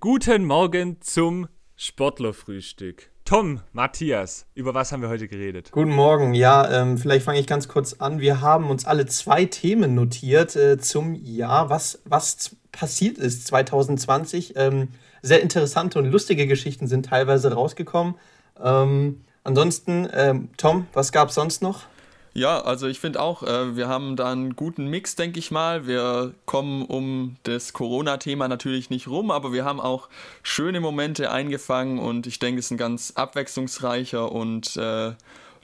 Guten Morgen zum Sportlerfrühstück. Tom, Matthias, über was haben wir heute geredet? Guten Morgen. Ja, ähm, vielleicht fange ich ganz kurz an. Wir haben uns alle zwei Themen notiert äh, zum Jahr, was, was passiert ist 2020. Ähm, sehr interessante und lustige Geschichten sind teilweise rausgekommen. Ähm, ansonsten, ähm, Tom, was gab es sonst noch? Ja, also ich finde auch, äh, wir haben da einen guten Mix, denke ich mal. Wir kommen um das Corona-Thema natürlich nicht rum, aber wir haben auch schöne Momente eingefangen und ich denke, es ist ein ganz abwechslungsreicher und äh,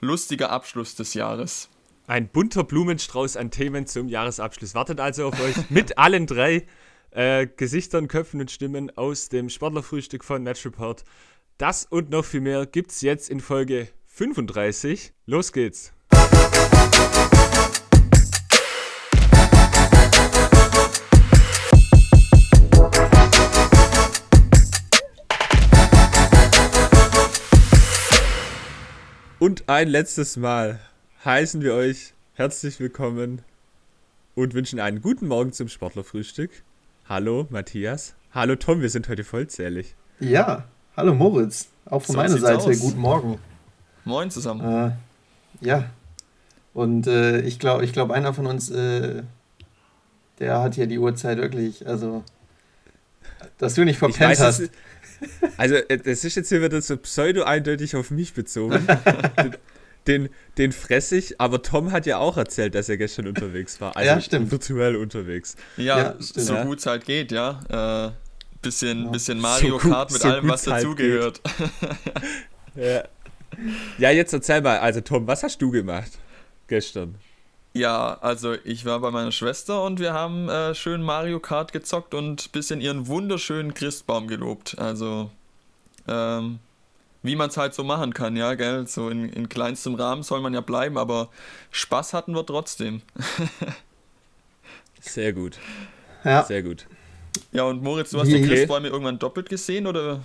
lustiger Abschluss des Jahres. Ein bunter Blumenstrauß an Themen zum Jahresabschluss wartet also auf euch mit allen drei äh, Gesichtern, Köpfen und Stimmen aus dem Sportlerfrühstück von Match Report. Das und noch viel mehr gibt's jetzt in Folge 35. Los geht's! Und ein letztes Mal heißen wir euch herzlich willkommen und wünschen einen guten Morgen zum Sportlerfrühstück. Hallo Matthias. Hallo Tom, wir sind heute vollzählig. Ja, hallo Moritz. Auch von so meiner Seite aus. guten Morgen. Moin zusammen. Äh, ja, und äh, ich glaube, ich glaub, einer von uns, äh, der hat hier die Uhrzeit wirklich, also, dass du nicht verpennt weiß, hast. Also, äh, das ist jetzt hier wieder so pseudo-eindeutig auf mich bezogen. den, den fresse ich, aber Tom hat ja auch erzählt, dass er gestern unterwegs war. Also ja, stimmt. virtuell unterwegs. Ja, ja so gut es halt geht, ja. Äh, bisschen, ja. bisschen Mario so Kart mit so allem, was halt dazugehört. ja. Ja, jetzt erzähl mal, also Tom, was hast du gemacht? gestern? Ja, also ich war bei meiner Schwester und wir haben äh, schön Mario Kart gezockt und ein bisschen ihren wunderschönen Christbaum gelobt. Also, ähm, wie man es halt so machen kann, ja, gell? So in, in kleinstem Rahmen soll man ja bleiben, aber Spaß hatten wir trotzdem. Sehr gut. Ja. Sehr gut. Ja, und Moritz, du hast okay. die Christbäume irgendwann doppelt gesehen oder?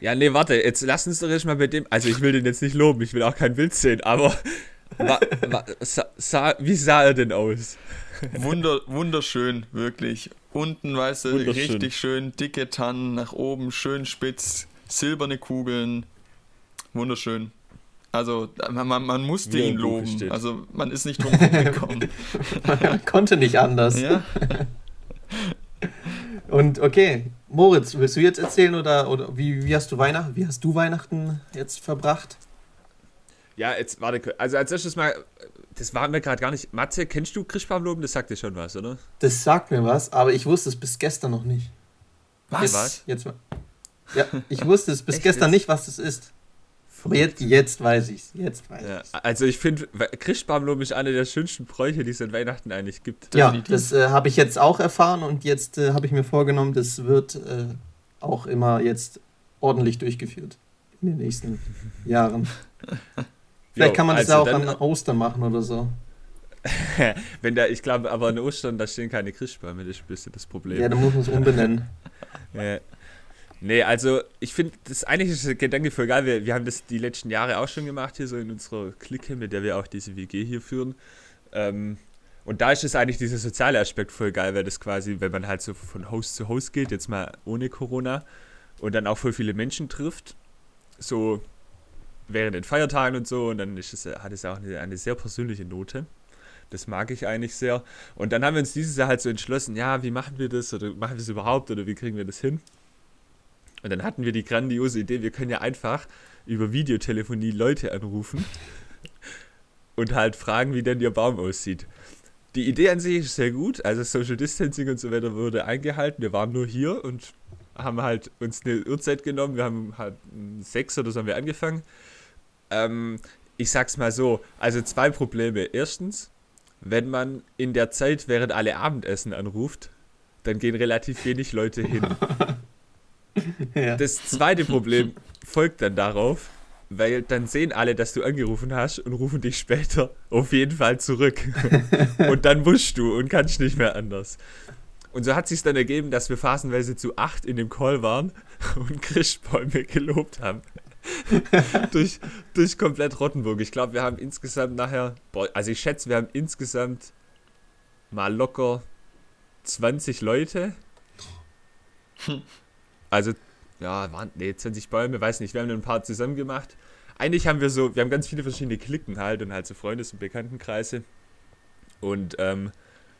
Ja, nee, warte, jetzt lass uns doch erstmal mit dem. Also, ich will den jetzt nicht loben, ich will auch kein Bild sehen, aber Wa, wa, sa, sa, wie sah er denn aus? Wunder, wunderschön, wirklich. Unten, weißt du, richtig schön dicke Tannen, nach oben schön spitz, silberne Kugeln. Wunderschön. Also, man, man musste ihn loben. Also, man ist nicht drum gekommen. man konnte nicht anders. Ja. Und okay, Moritz, willst du jetzt erzählen oder, oder wie, wie, hast du Weihnachten, wie hast du Weihnachten jetzt verbracht? Ja, jetzt warte, also als erstes mal, das waren wir gerade gar nicht. Matze, kennst du Christbaumloben? Das sagt dir schon was, oder? Das sagt mir was, aber ich wusste es bis gestern noch nicht. Was? was? Jetzt mal. Ja, ich wusste es bis Echt gestern jetzt? nicht, was das ist. Jetzt, jetzt weiß ich's. Jetzt weiß ja, ich's. Also ich finde, Christbaumloben ist eine der schönsten Bräuche, die es an Weihnachten eigentlich gibt. Ja, Definitiv. das äh, habe ich jetzt auch erfahren und jetzt äh, habe ich mir vorgenommen, das wird äh, auch immer jetzt ordentlich durchgeführt in den nächsten Jahren. Vielleicht kann man das also ja auch an Ostern machen oder so. Wenn da, ich glaube, aber an Ostern, da stehen keine Christbäume, das ist ein bisschen das Problem. Ja, dann muss man es umbenennen. ja. Nee, also ich finde das eigentlich ist das Gedanke voll geil. Wir, wir haben das die letzten Jahre auch schon gemacht, hier so in unserer Clique, mit der wir auch diese WG hier führen. Ähm, und da ist es eigentlich dieser soziale Aspekt voll geil, weil das quasi, wenn man halt so von Host zu Host geht, jetzt mal ohne Corona und dann auch voll viele Menschen trifft, so während den Feiertagen und so. Und dann ist es, hat es auch eine, eine sehr persönliche Note. Das mag ich eigentlich sehr. Und dann haben wir uns dieses Jahr halt so entschlossen, ja, wie machen wir das oder machen wir es überhaupt oder wie kriegen wir das hin? Und dann hatten wir die grandiose Idee, wir können ja einfach über Videotelefonie Leute anrufen und halt fragen, wie denn ihr Baum aussieht. Die Idee an sich ist sehr gut, also Social Distancing und so weiter wurde eingehalten. Wir waren nur hier und haben halt uns eine Uhrzeit genommen. Wir haben halt sechs oder so haben wir angefangen. Ähm, ich sag's mal so, also zwei Probleme. Erstens, wenn man in der Zeit, während alle Abendessen anruft, dann gehen relativ wenig Leute hin. ja. Das zweite Problem folgt dann darauf, weil dann sehen alle, dass du angerufen hast und rufen dich später auf jeden Fall zurück. und dann musst du und kannst nicht mehr anders. Und so hat sich dann ergeben, dass wir phasenweise zu acht in dem Call waren und Christbäume gelobt haben. durch, durch komplett Rottenburg. Ich glaube, wir haben insgesamt nachher, boah, also ich schätze, wir haben insgesamt mal locker 20 Leute also, ja, waren, nee, 20 Bäume, weiß nicht, wir haben ein paar zusammen gemacht. Eigentlich haben wir so, wir haben ganz viele verschiedene Klicken halt und halt so Freundes- und Bekanntenkreise. Und ähm,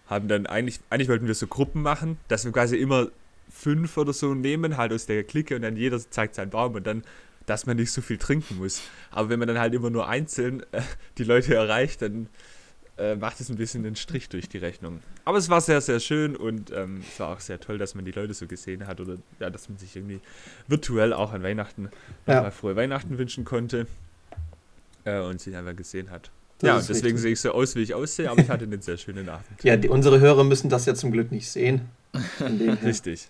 haben dann eigentlich, eigentlich wollten wir so Gruppen machen, dass wir quasi immer fünf oder so nehmen, halt aus der Clique und dann jeder zeigt seinen Baum und dann, dass man nicht so viel trinken muss. Aber wenn man dann halt immer nur einzeln äh, die Leute erreicht, dann äh, macht es ein bisschen den Strich durch die Rechnung. Aber es war sehr, sehr schön und ähm, es war auch sehr toll, dass man die Leute so gesehen hat oder ja, dass man sich irgendwie virtuell auch an Weihnachten Ja. frohe Weihnachten wünschen konnte äh, und sich einfach gesehen hat. Das ja, und deswegen richtig. sehe ich so aus, wie ich aussehe, aber ich hatte einen sehr schönen Abend. Ja, die, unsere Hörer müssen das ja zum Glück nicht sehen. Richtig.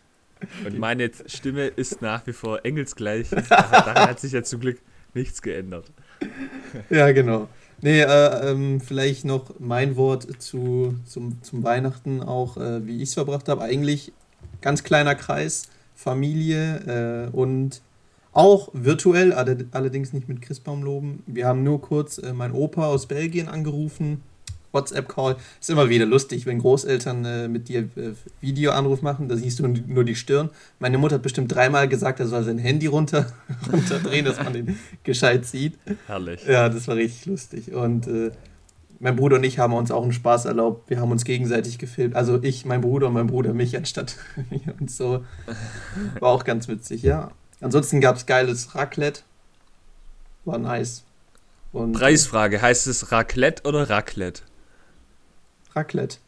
Und meine Stimme ist nach wie vor engelsgleich. Daran hat sich ja zum Glück nichts geändert. Ja, genau. Nee, äh, ähm, vielleicht noch mein Wort zu, zum, zum Weihnachten, auch äh, wie ich es verbracht habe. Eigentlich ganz kleiner Kreis, Familie äh, und auch virtuell, alle, allerdings nicht mit Christbaumloben. Wir haben nur kurz äh, meinen Opa aus Belgien angerufen. WhatsApp-Call. Ist immer wieder lustig, wenn Großeltern äh, mit dir äh, Videoanruf machen, da siehst du nur die Stirn. Meine Mutter hat bestimmt dreimal gesagt, er soll sein Handy runter, runterdrehen, dass man den gescheit sieht. Herrlich. Ja, das war richtig lustig. Und äh, mein Bruder und ich haben uns auch einen Spaß erlaubt. Wir haben uns gegenseitig gefilmt. Also ich, mein Bruder und mein Bruder mich anstatt und so. War auch ganz witzig, ja. Ansonsten gab es geiles Raclette. War nice. Und Preisfrage: Heißt es Raclette oder Raclette? Raclette.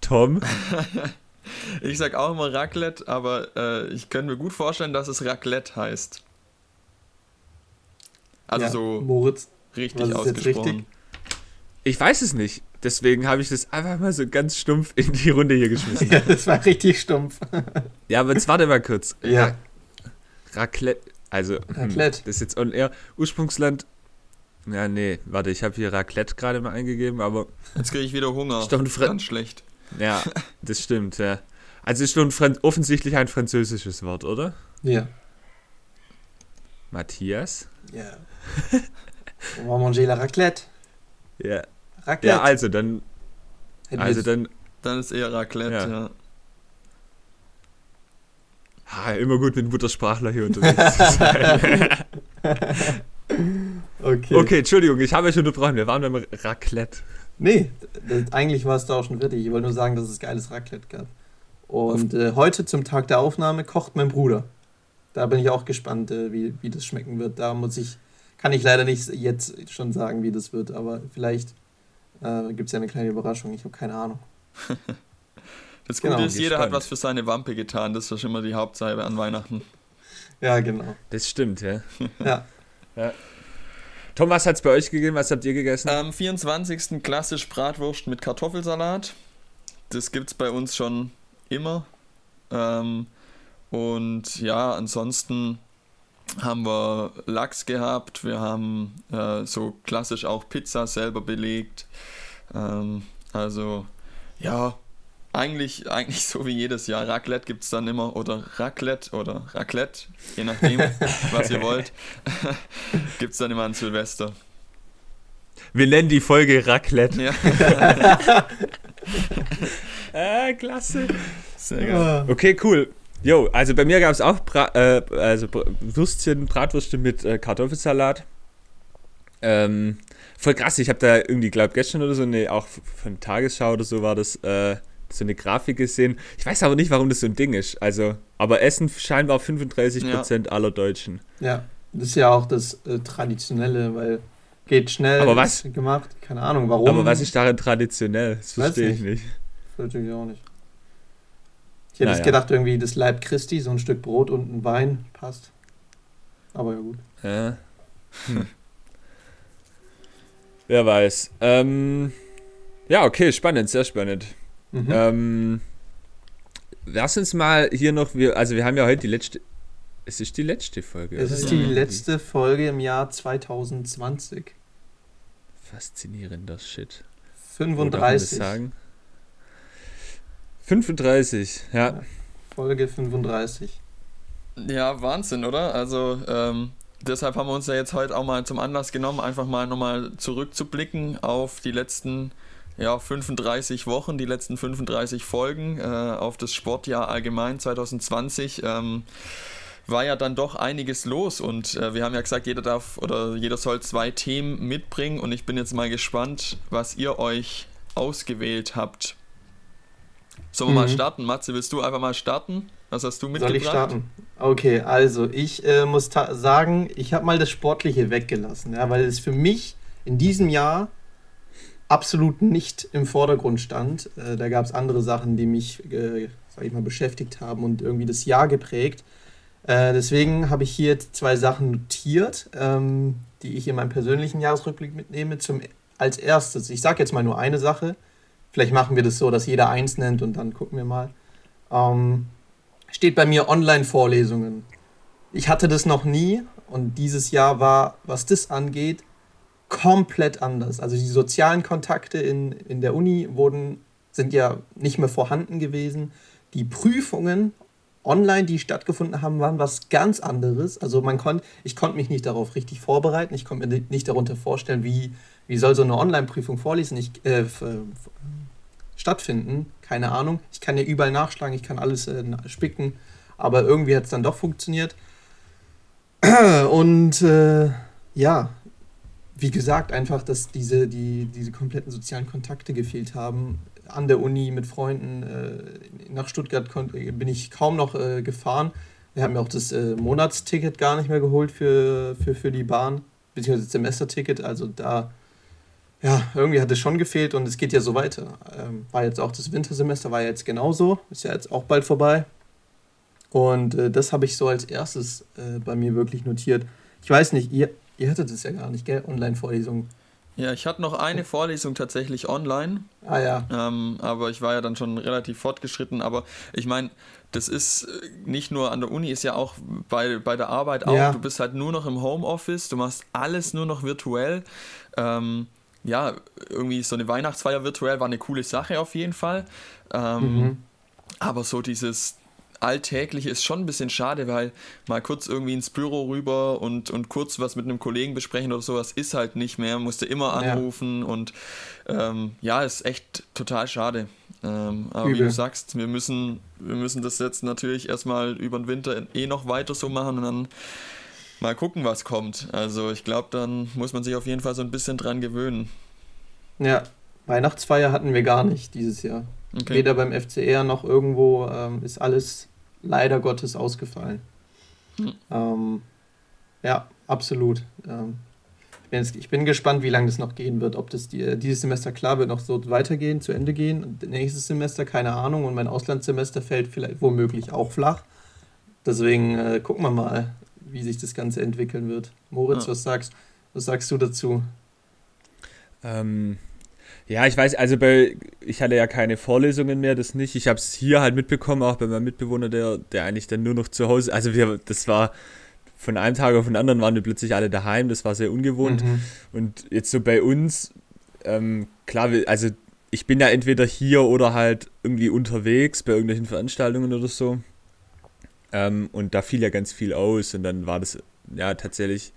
Tom? Ich sag auch immer Raclette, aber äh, ich könnte mir gut vorstellen, dass es Raclette heißt. Also ja, so Moritz. richtig was ist jetzt ausgesprochen. richtig? Ich weiß es nicht. Deswegen habe ich das einfach mal so ganz stumpf in die Runde hier geschmissen. Ja, das war richtig stumpf. Ja, aber jetzt warte mal kurz. Ja. Ra- Raclette. Also, hm, Raclette. das ist jetzt on air. Ursprungsland. Ja, nee, warte, ich habe hier Raclette gerade mal eingegeben, aber Jetzt kriege ich wieder Hunger. Ist doch ein Fre- Ganz schlecht. ja, das stimmt, ja. Also ist schon offensichtlich ein französisches Wort, oder? Ja. Matthias? Ja. On va manger la raclette. Ja. Raclette. Ja, also dann, also dann, Dann ist eher Raclette, Ja. ja. ha, immer gut mit Muttersprachler hier unterwegs zu sein. okay. Okay, Entschuldigung, ich habe euch unterbrochen. Wir waren beim Raclette. Nee, eigentlich war es da auch schon fertig. Ich wollte nur sagen, dass es geiles Raclette gab. Und äh, heute zum Tag der Aufnahme kocht mein Bruder. Da bin ich auch gespannt, äh, wie, wie das schmecken wird. Da muss ich, kann ich leider nicht jetzt schon sagen, wie das wird, aber vielleicht äh, gibt es ja eine kleine Überraschung. Ich habe keine Ahnung. Das Genau, Gute ist, jeder hat was für seine Wampe getan. Das ist schon immer die Hauptsache an Weihnachten. Ja, genau. Das stimmt, ja. Ja. Tom, was hat es bei euch gegeben? Was habt ihr gegessen? Am 24. klassisch Bratwurst mit Kartoffelsalat. Das gibt's bei uns schon immer. Ähm, und ja, ansonsten haben wir Lachs gehabt. Wir haben äh, so klassisch auch Pizza selber belegt. Ähm, also ja, eigentlich, eigentlich so wie jedes Jahr. Raclette gibt's dann immer oder Raclette oder Raclette, je nachdem, was ihr wollt. gibt's dann immer an Silvester. Wir nennen die Folge Raclette. Ja, Äh, klasse. sehr geil. Ah, Okay, cool. Jo, also bei mir gab es auch Bra äh, also Würstchen, Bratwürstchen mit äh, Kartoffelsalat. Ähm, voll krass, ich habe da irgendwie, glaube gestern oder so, eine, auch von Tagesschau oder so war das, äh, so eine Grafik gesehen. Ich weiß aber nicht, warum das so ein Ding ist. Also, aber Essen scheinbar 35% aller Deutschen. ja, das ist ja auch das äh, Traditionelle, weil geht schnell Aber was- gemacht. Keine Ahnung, warum. Aber was ist daran traditionell? Das Weiß verstehe ich nicht. Natürlich auch nicht. Ich hätte Naja. jetzt gedacht, irgendwie das Leib Christi, so ein Stück Brot und ein Wein passt. Aber ja gut. Ja. Hm. Wer weiß. Ähm, ja, okay, spannend, sehr spannend. Mhm. Ähm, lass uns mal hier noch, wir, also wir haben ja heute die letzte, es ist die letzte Folge. es ist die letzte Folge im Jahr 2020. Faszinierender Shit. Oder kann man das 35. sagen? 35, ja. Folge 35. Ja, Wahnsinn, oder? Also, ähm, deshalb haben wir uns ja jetzt heute auch mal zum Anlass genommen, einfach mal nochmal zurückzublicken auf die letzten ja, 35 Wochen, die letzten 35 Folgen äh, auf das Sportjahr allgemein 2020. Ähm, war ja dann doch einiges los und äh, wir haben ja gesagt, jeder darf oder jeder soll zwei Themen mitbringen und ich bin jetzt mal gespannt, was ihr euch ausgewählt habt. Sollen wir mhm. mal starten? Matze, willst du einfach mal starten? Was hast du mitgebracht? Soll ich starten? Okay, also ich äh, muss sagen, ich habe mal das Sportliche weggelassen, ja, weil es für mich in diesem Jahr absolut nicht im Vordergrund stand. Äh, da gab es andere Sachen, die mich, äh, sag ich mal, beschäftigt haben und irgendwie das Jahr geprägt. Äh, deswegen habe ich hier zwei Sachen notiert, ähm, die ich in meinem persönlichen Jahresrückblick mitnehme. Zum, als erstes, ich sage jetzt mal nur eine Sache. Vielleicht machen wir das so, dass jeder eins nennt und dann gucken wir mal. Ähm, steht bei mir Online-Vorlesungen. Ich hatte das noch nie und dieses Jahr war, was das angeht, komplett anders. Also die sozialen Kontakte in, in der Uni wurden, sind ja nicht mehr vorhanden gewesen. Die Prüfungen online, die stattgefunden haben, waren was ganz anderes. Also man konnte, ich konnte mich nicht darauf richtig vorbereiten. Ich konnte mir nicht darunter vorstellen, wie, wie soll so eine Online-Prüfung vorlesen, ich, äh, stattfinden. Keine Ahnung. Ich kann ja überall nachschlagen, ich kann alles äh, spicken, aber irgendwie hat es dann doch funktioniert. Und äh, ja, wie gesagt, einfach, dass diese, die, diese kompletten sozialen Kontakte gefehlt haben. An der Uni mit Freunden. Äh, nach Stuttgart bin ich kaum noch äh, gefahren. Wir haben ja auch das äh, Monatsticket gar nicht mehr geholt für, für, für die Bahn, beziehungsweise das Semesterticket. Also da, ja, irgendwie hat es schon gefehlt und es geht ja so weiter. Ähm, war jetzt auch das Wintersemester, war ja jetzt genauso. Ist ja jetzt auch bald vorbei. Und äh, das habe ich so als erstes äh, bei mir wirklich notiert. Ich weiß nicht, ihr, Ihr hattet es ja gar nicht, gell? Online-Vorlesungen. Ja, ich hatte noch eine Vorlesung tatsächlich online. Ah ja. Ähm, aber ich war ja dann schon relativ fortgeschritten. Aber ich meine, das ist äh, nicht nur an der Uni, ist ja auch bei, bei der Arbeit auch. Ja. Du bist halt nur noch im Homeoffice, du machst alles nur noch virtuell. Ähm, ja, irgendwie so eine Weihnachtsfeier virtuell war eine coole Sache auf jeden Fall. Ähm, mhm. Aber so dieses, Alltägliche ist schon ein bisschen schade, weil mal kurz irgendwie ins Büro rüber und, und kurz was mit einem Kollegen besprechen oder sowas ist halt nicht mehr. Musste immer anrufen ja. und ähm, ja, ist echt total schade. Ähm, aber Übel. wie du sagst, wir müssen, wir müssen das jetzt natürlich erstmal über den Winter eh noch weiter so machen und dann mal gucken, was kommt. Also ich glaube, dann muss man sich auf jeden Fall so ein bisschen dran gewöhnen. Ja, Weihnachtsfeier hatten wir gar nicht dieses Jahr. Okay. Weder beim FCR noch irgendwo ähm, ist alles leider Gottes ausgefallen. Hm. Ähm, ja, absolut. Ähm, ich, bin jetzt, ich, bin gespannt, wie lange das noch gehen wird. Ob das die, dieses Semester klar wird noch so weitergehen, zu Ende gehen. Und nächstes Semester keine Ahnung. Und mein Auslandssemester fällt vielleicht womöglich auch flach. Deswegen äh, gucken wir mal, wie sich das Ganze entwickeln wird. Moritz, ja. was sagst, was sagst du dazu? Ähm, ja, ich weiß, also bei, ich hatte ja keine Vorlesungen mehr, das nicht. Ich habe es hier halt mitbekommen, auch bei meinem Mitbewohner, der, der eigentlich dann nur noch zu Hause, also wir, das war von einem Tag auf den anderen waren wir plötzlich alle daheim, das war sehr ungewohnt. Mhm. Und jetzt so bei uns, ähm, klar, also ich bin ja entweder hier oder halt irgendwie unterwegs bei irgendwelchen Veranstaltungen oder so. Ähm, und da fiel ja ganz viel aus und dann war das ja tatsächlich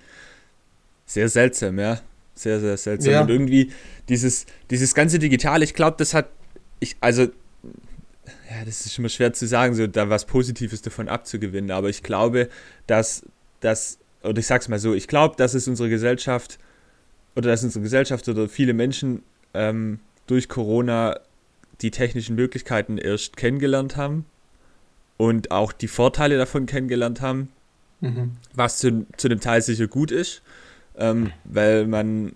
sehr seltsam, ja. Sehr, sehr seltsam. Ja. Und irgendwie dieses, dieses ganze Digital, ich glaube, das hat, ich, also, ja, das ist immer schwer zu sagen, so da was Positives davon abzugewinnen, aber ich glaube, dass, dass oder ich sag's mal so, ich glaube, dass es unsere Gesellschaft oder dass unsere Gesellschaft oder viele Menschen ähm, durch Corona die technischen Möglichkeiten erst kennengelernt haben und auch die Vorteile davon kennengelernt haben, mhm. was zu, zu dem Teil sicher gut ist ähm, weil man,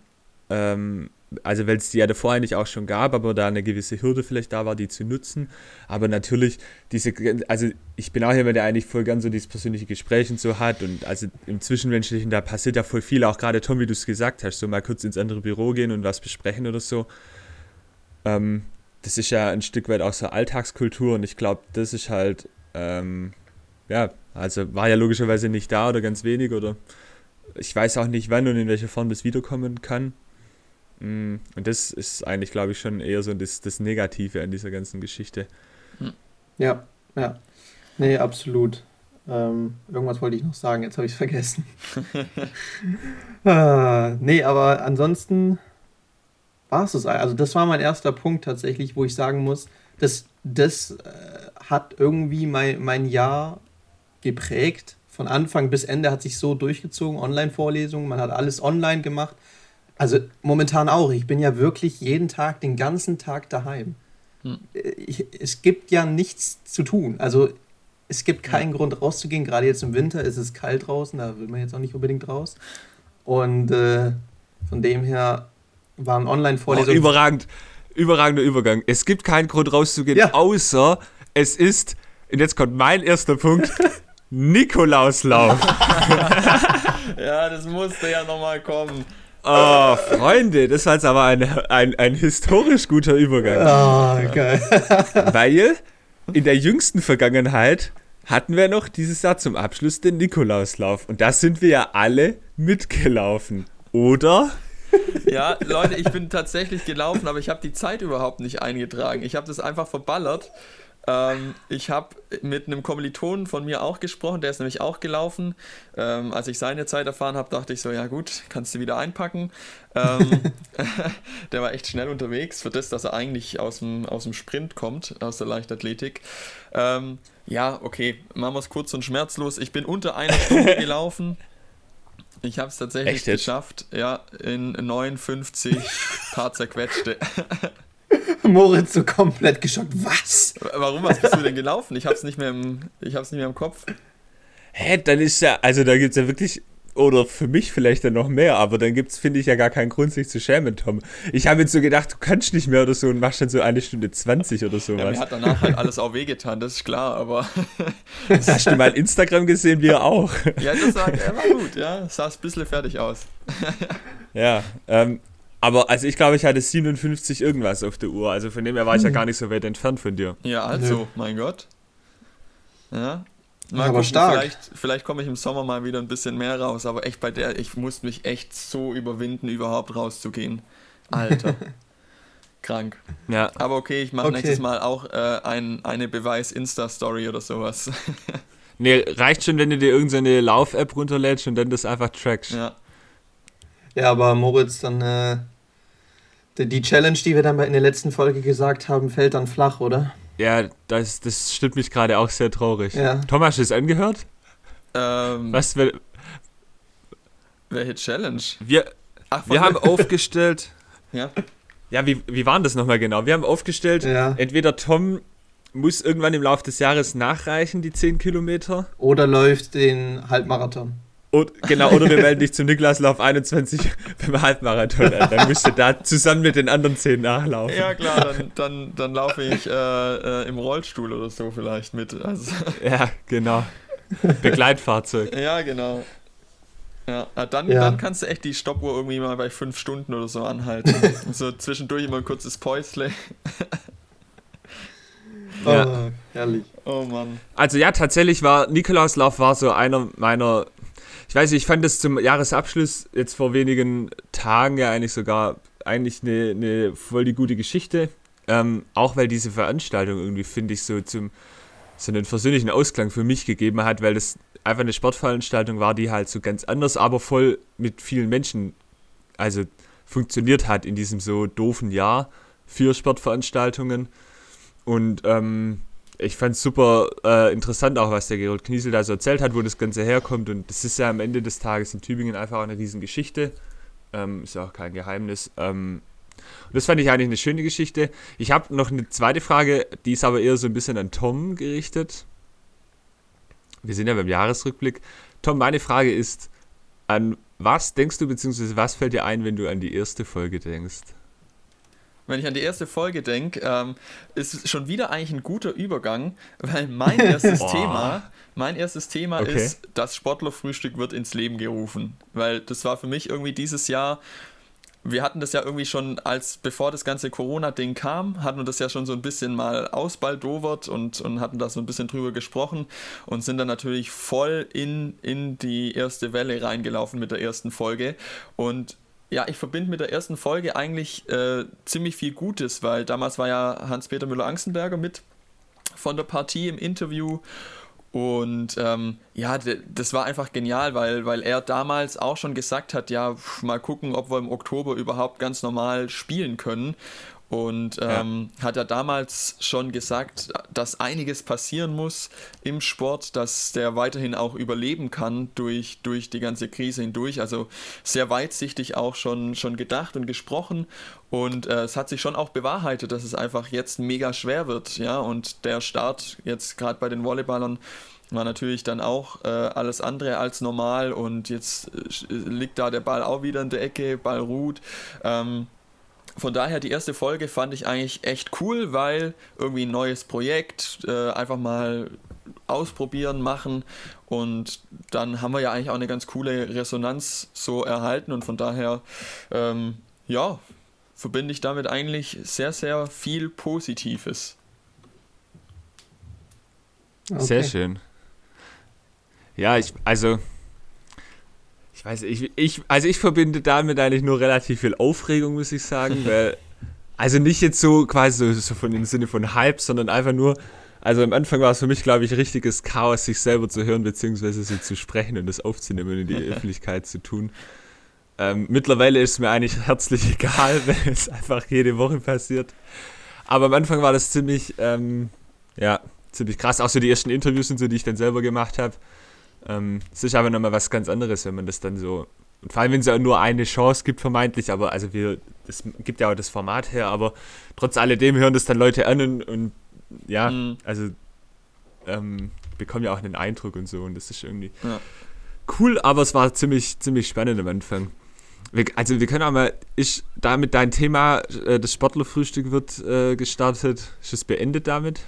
ähm, also weil es die ja davor eigentlich auch schon gab, aber da eine gewisse Hürde vielleicht da war, die zu nutzen. Aber natürlich, diese, also ich bin auch jemand, der eigentlich voll gern so dieses persönliche Gespräch und so hat und also im Zwischenmenschlichen, da passiert ja voll viel, auch gerade Tom, wie du es gesagt hast, so mal kurz ins andere Büro gehen und was besprechen oder so. Ähm, das ist ja ein Stück weit auch so Alltagskultur und ich glaube, das ist halt, ähm, ja, also war ja logischerweise nicht da oder ganz wenig oder ich weiß auch nicht, wann und in welcher Form das wiederkommen kann. Mm, und das ist eigentlich, glaube ich, schon eher so das, das Negative an dieser ganzen Geschichte. Hm. Ja, ja. Nee, absolut. Ähm, irgendwas wollte ich noch sagen, jetzt habe ich es vergessen. ah, nee, aber ansonsten war es. Also das war mein erster Punkt tatsächlich, wo ich sagen muss, dass das äh, hat irgendwie mein, mein Jahr geprägt. Von Anfang bis Ende hat sich so durchgezogen, Online-Vorlesungen, man hat alles online gemacht. Also momentan auch. Ich bin ja wirklich jeden Tag, den ganzen Tag daheim. Hm. Ich, es gibt ja nichts zu tun. Also es gibt keinen ja. Grund rauszugehen. Gerade jetzt im Winter ist es kalt draußen, da will man jetzt auch nicht unbedingt raus. Und äh, von dem her waren Online-Vorlesungen. Oh, überragend, überragender Übergang. Es gibt keinen Grund rauszugehen, ja. außer es ist, und jetzt kommt mein erster Punkt, Nikolauslauf. ja, das musste ja nochmal kommen. Oh, Freunde, das war jetzt aber ein, ein, ein historisch guter Übergang. Oh, geil. Weil in der jüngsten Vergangenheit hatten wir noch dieses Jahr zum Abschluss den Nikolauslauf. Und da sind wir ja alle mitgelaufen, oder? Ja, Leute, ich bin tatsächlich gelaufen, aber ich habe die Zeit überhaupt nicht eingetragen. Ich habe das einfach verballert. Ähm, ich habe mit einem Kommilitonen von mir auch gesprochen, der ist nämlich auch gelaufen. Ähm, als ich seine Zeit erfahren habe, dachte ich so, ja gut, kannst du wieder einpacken. Ähm, der war echt schnell unterwegs, für das, dass er eigentlich aus dem, aus dem Sprint kommt, aus der Leichtathletik. Ähm, ja, okay, machen wir es kurz und schmerzlos. Ich bin unter einer Stunde gelaufen. Ich habe es tatsächlich geschafft, ja, in 59 paar zerquetschte. Moritz so komplett geschockt. Was? Warum? Was bist du denn gelaufen? Ich hab's nicht mehr im, ich hab's nicht mehr im Kopf. Hä, dann ist ja, also da gibt's ja wirklich, oder für mich vielleicht dann noch mehr, aber dann gibt's, finde ich, ja gar keinen Grund, sich zu schämen, Tom. Ich habe jetzt so gedacht, du kannst nicht mehr oder so und machst dann so eine Stunde 20 oder sowas. Ja, mir hat danach halt alles auch wehgetan, das ist klar, aber. Hast du mal Instagram gesehen, wie er auch? ja, das war, er war gut, ja. Sah ein bisschen fertig aus. ja, ähm, aber also ich glaube, ich hatte 57 irgendwas auf der Uhr. Also von dem her war ich ja hm. gar nicht so weit entfernt von dir. Ja, also, Nö. mein Gott. Ja. Mal aber gucken, stark. Vielleicht, vielleicht komme ich im Sommer mal wieder ein bisschen mehr raus, aber echt bei der, ich muss mich echt so überwinden, überhaupt rauszugehen. Alter. Krank. Ja. Aber okay, ich mache okay. nächstes Mal auch äh, ein, eine Beweis-Insta-Story oder sowas. nee, reicht schon, wenn du dir irgendeine Lauf-App runterlädst und dann das einfach trackst. Ja. Ja, aber Moritz, dann äh, die Challenge, die wir dann in der letzten Folge gesagt haben, fällt dann flach, oder? Ja, das, das stimmt mich gerade auch sehr traurig. Ja. Thomas, ist angehört? Ähm, Was? Wel welche Challenge? Wir, Ach, wir haben aufgestellt. ja. Ja, wie, wie waren das nochmal genau? Wir haben aufgestellt, ja. entweder Tom muss irgendwann im Laufe des Jahres nachreichen, die 10 Kilometer. Oder läuft den Halbmarathon. Und, genau, oder wir melden dich zum Niklaslauf 21 beim Halbmarathon an. Dann müsst ihr da zusammen mit den anderen 10 nachlaufen. Ja, klar, dann, dann, dann laufe ich äh, äh, im Rollstuhl oder so vielleicht mit. Also. Ja, genau. Begleitfahrzeug. Ja, genau. Ja, dann, ja. dann kannst du echt die Stoppuhr irgendwie mal bei 5 Stunden oder so anhalten. so zwischendurch immer ein kurzes Päusle. ja. Oh, herrlich. Oh Mann. Also ja, tatsächlich war Nikolauslauf war so einer meiner ich weiß nicht, ich fand das zum Jahresabschluss jetzt vor wenigen Tagen ja eigentlich sogar eigentlich eine, eine voll die gute Geschichte. Ähm, auch weil diese Veranstaltung irgendwie, finde ich, so zum so einen versöhnlichen Ausklang für mich gegeben hat, weil das einfach eine Sportveranstaltung war, die halt so ganz anders, aber voll mit vielen Menschen, also funktioniert hat in diesem so doofen Jahr für Sportveranstaltungen. Und ähm, ich fand es super äh, interessant auch, was der Gerold Kniesel da so erzählt hat, wo das Ganze herkommt. Und das ist ja am Ende des Tages in Tübingen einfach eine Riesengeschichte. Ähm, ist ja auch kein Geheimnis. Ähm, und das fand ich eigentlich eine schöne Geschichte. Ich habe noch eine zweite Frage, die ist aber eher so ein bisschen an Tom gerichtet. Wir sind ja beim Jahresrückblick. Tom, meine Frage ist, an was denkst du, beziehungsweise was fällt dir ein, wenn du an die erste Folge denkst? Wenn ich an die erste Folge denke, ähm, ist schon wieder eigentlich ein guter Übergang, weil mein erstes Thema, mein erstes Thema okay. ist, das Sportlerfrühstück wird ins Leben gerufen. Weil das war für mich irgendwie dieses Jahr, wir hatten das ja irgendwie schon, als bevor das ganze Corona-Ding kam, hatten wir das ja schon so ein bisschen mal ausbaldowert und, und hatten da so ein bisschen drüber gesprochen und sind dann natürlich voll in, in die erste Welle reingelaufen mit der ersten Folge. Und ja, ich verbinde mit der ersten Folge eigentlich äh, ziemlich viel Gutes, weil damals war ja Hans-Peter Müller-Angstenberger mit von der Partie im Interview Und ähm, ja, das war einfach genial, weil, weil er damals auch schon gesagt hat, ja, mal gucken, ob wir im Oktober überhaupt ganz normal spielen können. Und ähm, ja. hat er damals schon gesagt, dass einiges passieren muss im Sport, dass der weiterhin auch überleben kann durch, durch die ganze Krise hindurch. Also sehr weitsichtig auch schon, schon gedacht und gesprochen. Und äh, es hat sich schon auch bewahrheitet, dass es einfach jetzt mega schwer wird. Ja, und der Start jetzt gerade bei den Volleyballern war natürlich dann auch äh, alles andere als normal. Und jetzt äh, liegt da der Ball auch wieder in der Ecke, Ball ruht. Ähm, von daher, die erste Folge fand ich eigentlich echt cool, weil irgendwie ein neues Projekt, äh, einfach mal ausprobieren, machen und dann haben wir ja eigentlich auch eine ganz coole Resonanz so erhalten und von daher, ähm, ja, verbinde ich damit eigentlich sehr, sehr viel Positives. Okay. Sehr schön. Ja, ich, also ich weiß ich, ich, also ich verbinde damit eigentlich nur relativ viel Aufregung, muss ich sagen, weil, also nicht jetzt so quasi so, so von im Sinne von Hype, sondern einfach nur, also am Anfang war es für mich, glaube ich, richtiges Chaos, sich selber zu hören, beziehungsweise so zu sprechen und das aufzunehmen und in die Öffentlichkeit zu tun. Ähm, mittlerweile ist es mir eigentlich herzlich egal, wenn es einfach jede Woche passiert. Aber am Anfang war das ziemlich, ähm, ja, ziemlich krass. Auch so die ersten Interviews und so, die ich dann selber gemacht habe. Ähm, es ist aber nochmal was ganz anderes, wenn man das dann so. Und vor allem, wenn es ja nur eine Chance gibt, vermeintlich, aber also wir, das gibt ja auch das Format her, aber trotz alledem hören das dann Leute an und, und ja, mhm. also ähm, bekommen ja auch einen Eindruck und so und das ist irgendwie ja. cool, aber es war ziemlich, ziemlich spannend am Anfang. Wir, also wir können auch mal, ich, damit dein Thema, äh, das Sportlerfrühstück wird äh, gestartet, ist es beendet damit?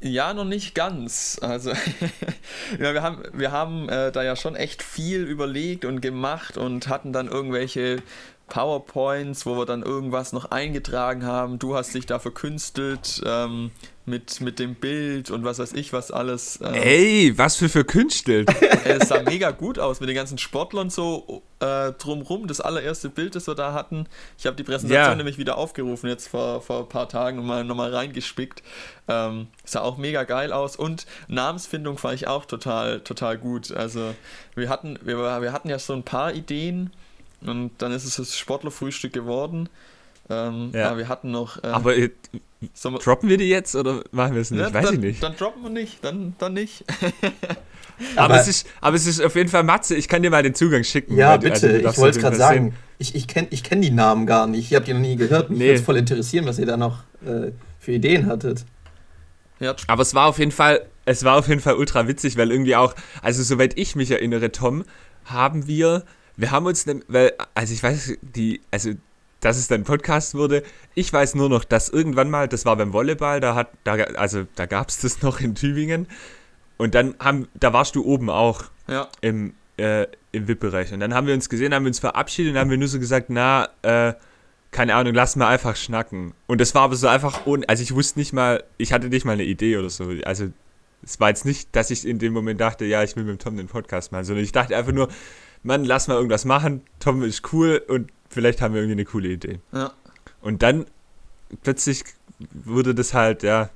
Ja, noch nicht ganz. Also, ja, wir haben, wir haben äh, da ja schon echt viel überlegt und gemacht und hatten dann irgendwelche PowerPoints, wo wir dann irgendwas noch eingetragen haben. Du hast dich da verkünstelt ähm, mit, mit dem Bild und was weiß ich, was alles. Ähm, Ey, was für verkünstelt? es sah mega gut aus mit den ganzen Sportlern so äh, drumrum. Das allererste Bild, das wir da hatten. Ich habe die Präsentation ja. nämlich wieder aufgerufen, jetzt vor, vor ein paar Tagen und mal nochmal reingespickt. Ähm, sah auch mega geil aus und Namensfindung fand ich auch total, total gut. Also wir hatten, wir, wir hatten ja so ein paar Ideen und dann ist es das Sportlerfrühstück geworden. Ähm, ja. Aber wir hatten noch. Äh, aber äh, wir, droppen wir die jetzt oder machen wir es nicht? Ja, Weiß dann, ich nicht. Dann droppen wir nicht, dann, dann nicht. aber, aber, es ist, aber es ist auf jeden Fall Matze, ich kann dir mal den Zugang schicken. Ja, bitte, also, ich wollte es gerade sagen. Ich, ich kenne ich kenn die Namen gar nicht. Ich habe die noch nie gehört. Mich nee. würde es voll interessieren, was ihr da noch äh, für Ideen hattet. Ja. Aber es war auf jeden Fall, es war auf jeden Fall ultra witzig, weil irgendwie auch, also soweit ich mich erinnere, Tom, haben wir wir haben uns, ne, weil, also ich weiß, die, also dass es dann Podcast wurde. Ich weiß nur noch, dass irgendwann mal, das war beim Volleyball, da hat, da, also da gab es das noch in Tübingen. Und dann haben, da warst du oben auch ja. im, äh, im VIP-Bereich. Und dann haben wir uns gesehen, haben wir uns verabschiedet und haben wir nur so gesagt, na, äh, keine Ahnung, lass mal einfach schnacken. Und das war aber so einfach, ohne, also ich wusste nicht mal, ich hatte nicht mal eine Idee oder so. Also es war jetzt nicht, dass ich in dem Moment dachte, ja, ich will mit Tom den Podcast machen, sondern ich dachte einfach nur, Mann, lass mal irgendwas machen, Tom ist cool und vielleicht haben wir irgendwie eine coole Idee. Ja. Und dann plötzlich wurde das halt, ja,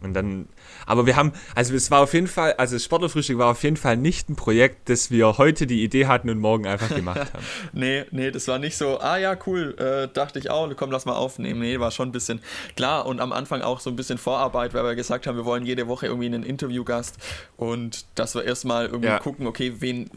und dann, aber wir haben, also es war auf jeden Fall, also das Sportlerfrühstück war auf jeden Fall nicht ein Projekt, das wir heute die Idee hatten und morgen einfach gemacht haben. nee, nee, das war nicht so, ah ja, cool, äh, dachte ich auch, komm, lass mal aufnehmen. Nee, war schon ein bisschen klar und am Anfang auch so ein bisschen Vorarbeit, weil wir gesagt haben, wir wollen jede Woche irgendwie einen Interviewgast und dass wir erstmal irgendwie ja. gucken, okay, wen,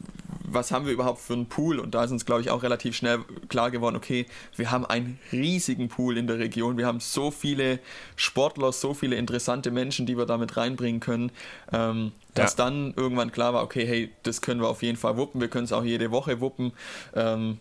was haben wir überhaupt für einen Pool? Und da ist uns, glaube ich, auch relativ schnell klar geworden, okay, wir haben einen riesigen Pool in der Region. Wir haben so viele Sportler, so viele interessante Menschen, die wir damit reinbringen können, ähm, dass ja. dann irgendwann klar war, okay, hey, das können wir auf jeden Fall wuppen. Wir können es auch jede Woche wuppen. Ähm,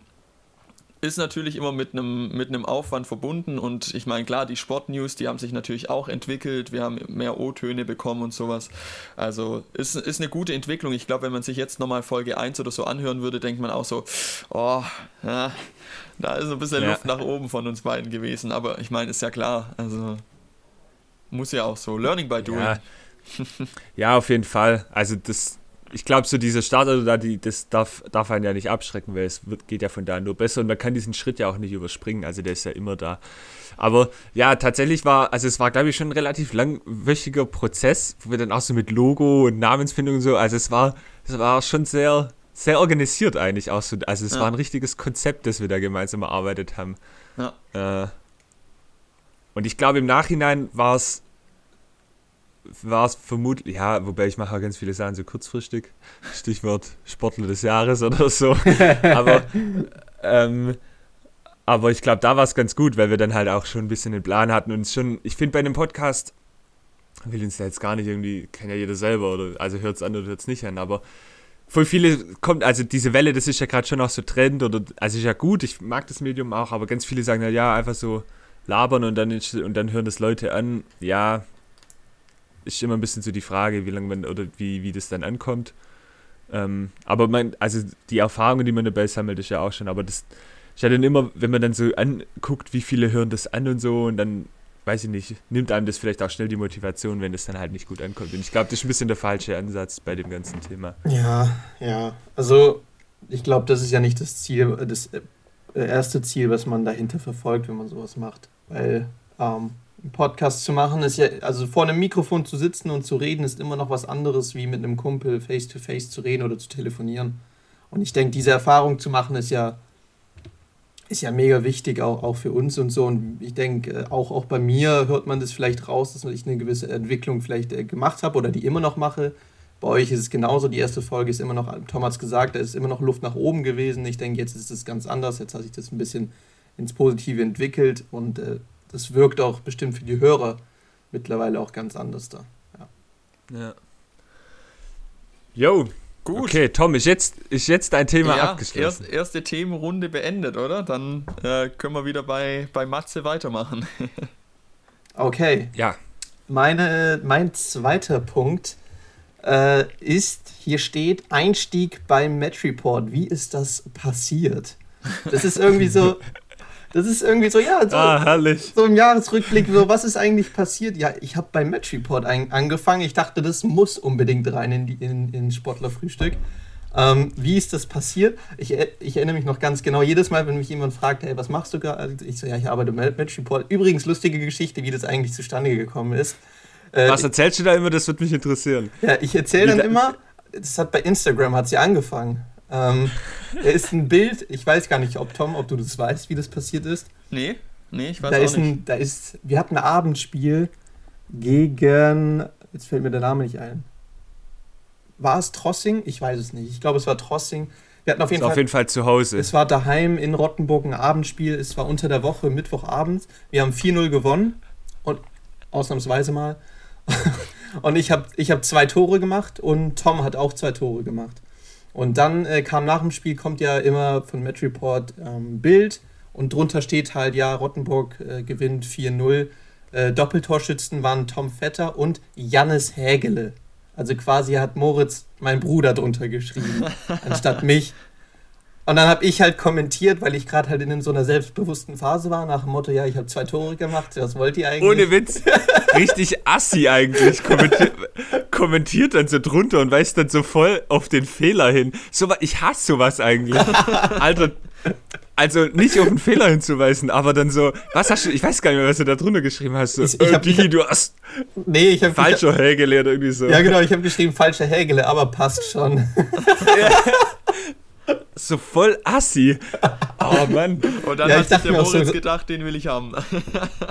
ist natürlich immer mit einem mit einem Aufwand verbunden und ich meine klar, die Sportnews, die haben sich natürlich auch entwickelt, wir haben mehr O-Töne bekommen und sowas. Also ist, ist eine gute Entwicklung. Ich glaube, wenn man sich jetzt nochmal Folge 1 oder so anhören würde, denkt man auch so, oh, ja, da ist ein bisschen ja. Luft nach oben von uns beiden gewesen, aber ich meine, ist ja klar, also muss ja auch so. Learning by doing. Ja, ja auf jeden Fall. Also das ich glaube, so dieser Starter da, die, das darf, darf einen ja nicht abschrecken, weil es wird, geht ja von da nur besser und man kann diesen Schritt ja auch nicht überspringen, also der ist ja immer da. Aber ja, tatsächlich war, also es war, glaube ich, schon ein relativ langwöchiger Prozess, wo wir dann auch so mit Logo und Namensfindung und so, also es war, es war schon sehr, sehr organisiert eigentlich auch so. Also es ja. war ein richtiges Konzept, das wir da gemeinsam erarbeitet haben. Ja. Äh, und ich glaube, im Nachhinein war es war es vermutlich, ja, wobei ich mache ganz viele Sachen so kurzfristig. Stichwort Sportler des Jahres oder so. aber, ähm, aber ich glaube, da war es ganz gut, weil wir dann halt auch schon ein bisschen den Plan hatten und schon, ich finde bei einem Podcast, will uns da jetzt gar nicht irgendwie, kann ja jeder selber oder, also hört es an oder hört es nicht an, aber voll viele kommt, also diese Welle, das ist ja gerade schon auch so Trend oder, also ist ja gut, ich mag das Medium auch, aber ganz viele sagen, ja, einfach so labern und dann, und dann hören das Leute an, ja, ist immer ein bisschen so die Frage, wie lange man oder wie, wie das dann ankommt. Ähm, aber man, also die Erfahrungen, die man dabei sammelt, ist ja auch schon, aber das ist ja dann immer, wenn man dann so anguckt, wie viele hören das an und so und dann, weiß ich nicht, nimmt einem das vielleicht auch schnell die Motivation, wenn das dann halt nicht gut ankommt. Und ich glaube, das ist ein bisschen der falsche Ansatz bei dem ganzen Thema. Ja, ja. Also ich glaube, das ist ja nicht das Ziel, das äh, erste Ziel, was man dahinter verfolgt, wenn man sowas macht. Weil ähm, einen Podcast zu machen, ist ja, also vor einem Mikrofon zu sitzen und zu reden, ist immer noch was anderes, wie mit einem Kumpel face to face zu reden oder zu telefonieren. Und ich denke, diese Erfahrung zu machen, ist ja, ist ja mega wichtig, auch, auch für uns und so. Und ich denke, äh, auch, auch bei mir hört man das vielleicht raus, dass ich eine gewisse Entwicklung vielleicht äh, gemacht habe oder die immer noch mache. Bei euch ist es genauso. Die erste Folge ist immer noch, Tom hat es gesagt, da ist immer noch Luft nach oben gewesen. Ich denke, jetzt ist es ganz anders. Jetzt hat sich das ein bisschen ins Positive entwickelt und äh, das wirkt auch bestimmt für die Hörer mittlerweile auch ganz anders da. Ja. ja. Jo, gut. Okay, Tom, ist jetzt, ist jetzt dein Thema ja, abgeschlossen. Erst, erste Themenrunde beendet, oder? Dann äh, können wir wieder bei, bei Matze weitermachen. okay. Ja. Meine, mein zweiter Punkt äh, ist, hier steht Einstieg beim Match Report. Wie ist das passiert? Das ist irgendwie so, Das ist irgendwie so, ja, so, ah, herrlich. so im Jahresrückblick, so, was ist eigentlich passiert? Ja, ich habe beim Match Report ein, angefangen. Ich dachte, das muss unbedingt rein in, die, in, in Sportlerfrühstück. Ähm, wie ist das passiert? Ich, ich, erinnere mich noch ganz genau, jedes Mal, wenn mich jemand fragt, hey, was machst du gerade? Ich so, ja, ich arbeite beim Match Report. Übrigens, lustige Geschichte, wie das eigentlich zustande gekommen ist. Äh, was erzählst du da immer? Das würde mich interessieren. Ja, ich erzähle dann immer, das hat bei Instagram hat sie angefangen. Ähm, er ist ein Bild, ich weiß gar nicht, ob Tom, ob du das weißt, wie das passiert ist. Nee, nee, ich weiß da auch ist nicht. Ein, da ist, wir hatten ein Abendspiel gegen, jetzt fällt mir der Name nicht ein. War es Trossing? Ich weiß es nicht. Ich glaube, es war Trossing. Wir hatten auf jeden, Fall, auf jeden Fall zu Hause. Es war daheim in Rottenburg ein Abendspiel. Es war unter der Woche, Mittwochabend. Wir haben 4-0 gewonnen. Und ausnahmsweise mal. und ich habe ich hab zwei Tore gemacht und Tom hat auch zwei Tore gemacht. Und dann äh, kam nach dem Spiel, kommt ja immer von Match Report ähm, Bild und drunter steht halt, ja, Rottenburg äh, gewinnt 4-0. Äh, Doppeltorschützen waren Tom Vetter und Jannis Hägele. Also quasi hat Moritz mein Bruder drunter geschrieben, anstatt mich. Und dann habe ich halt kommentiert, weil ich gerade halt in so einer selbstbewussten Phase war, nach dem Motto, ja, ich habe zwei Tore gemacht, was wollt ihr eigentlich? Ohne Witz. Richtig assi eigentlich. Kommentiert, kommentiert dann so drunter und weist dann so voll auf den Fehler hin. So, ich hasse sowas eigentlich. Alter, also nicht auf den Fehler hinzuweisen, aber dann so, was hast du, ich weiß gar nicht mehr, was du da drunter geschrieben hast. So, ich, ich hab, Digi, du hast nee, ich hab, falscher Hägele oder irgendwie so. Ja genau, ich habe geschrieben falscher Hägele, aber passt schon. so voll assi. Oh Mann. Und dann ja, hat sich der Moritz so, gedacht, den will ich haben.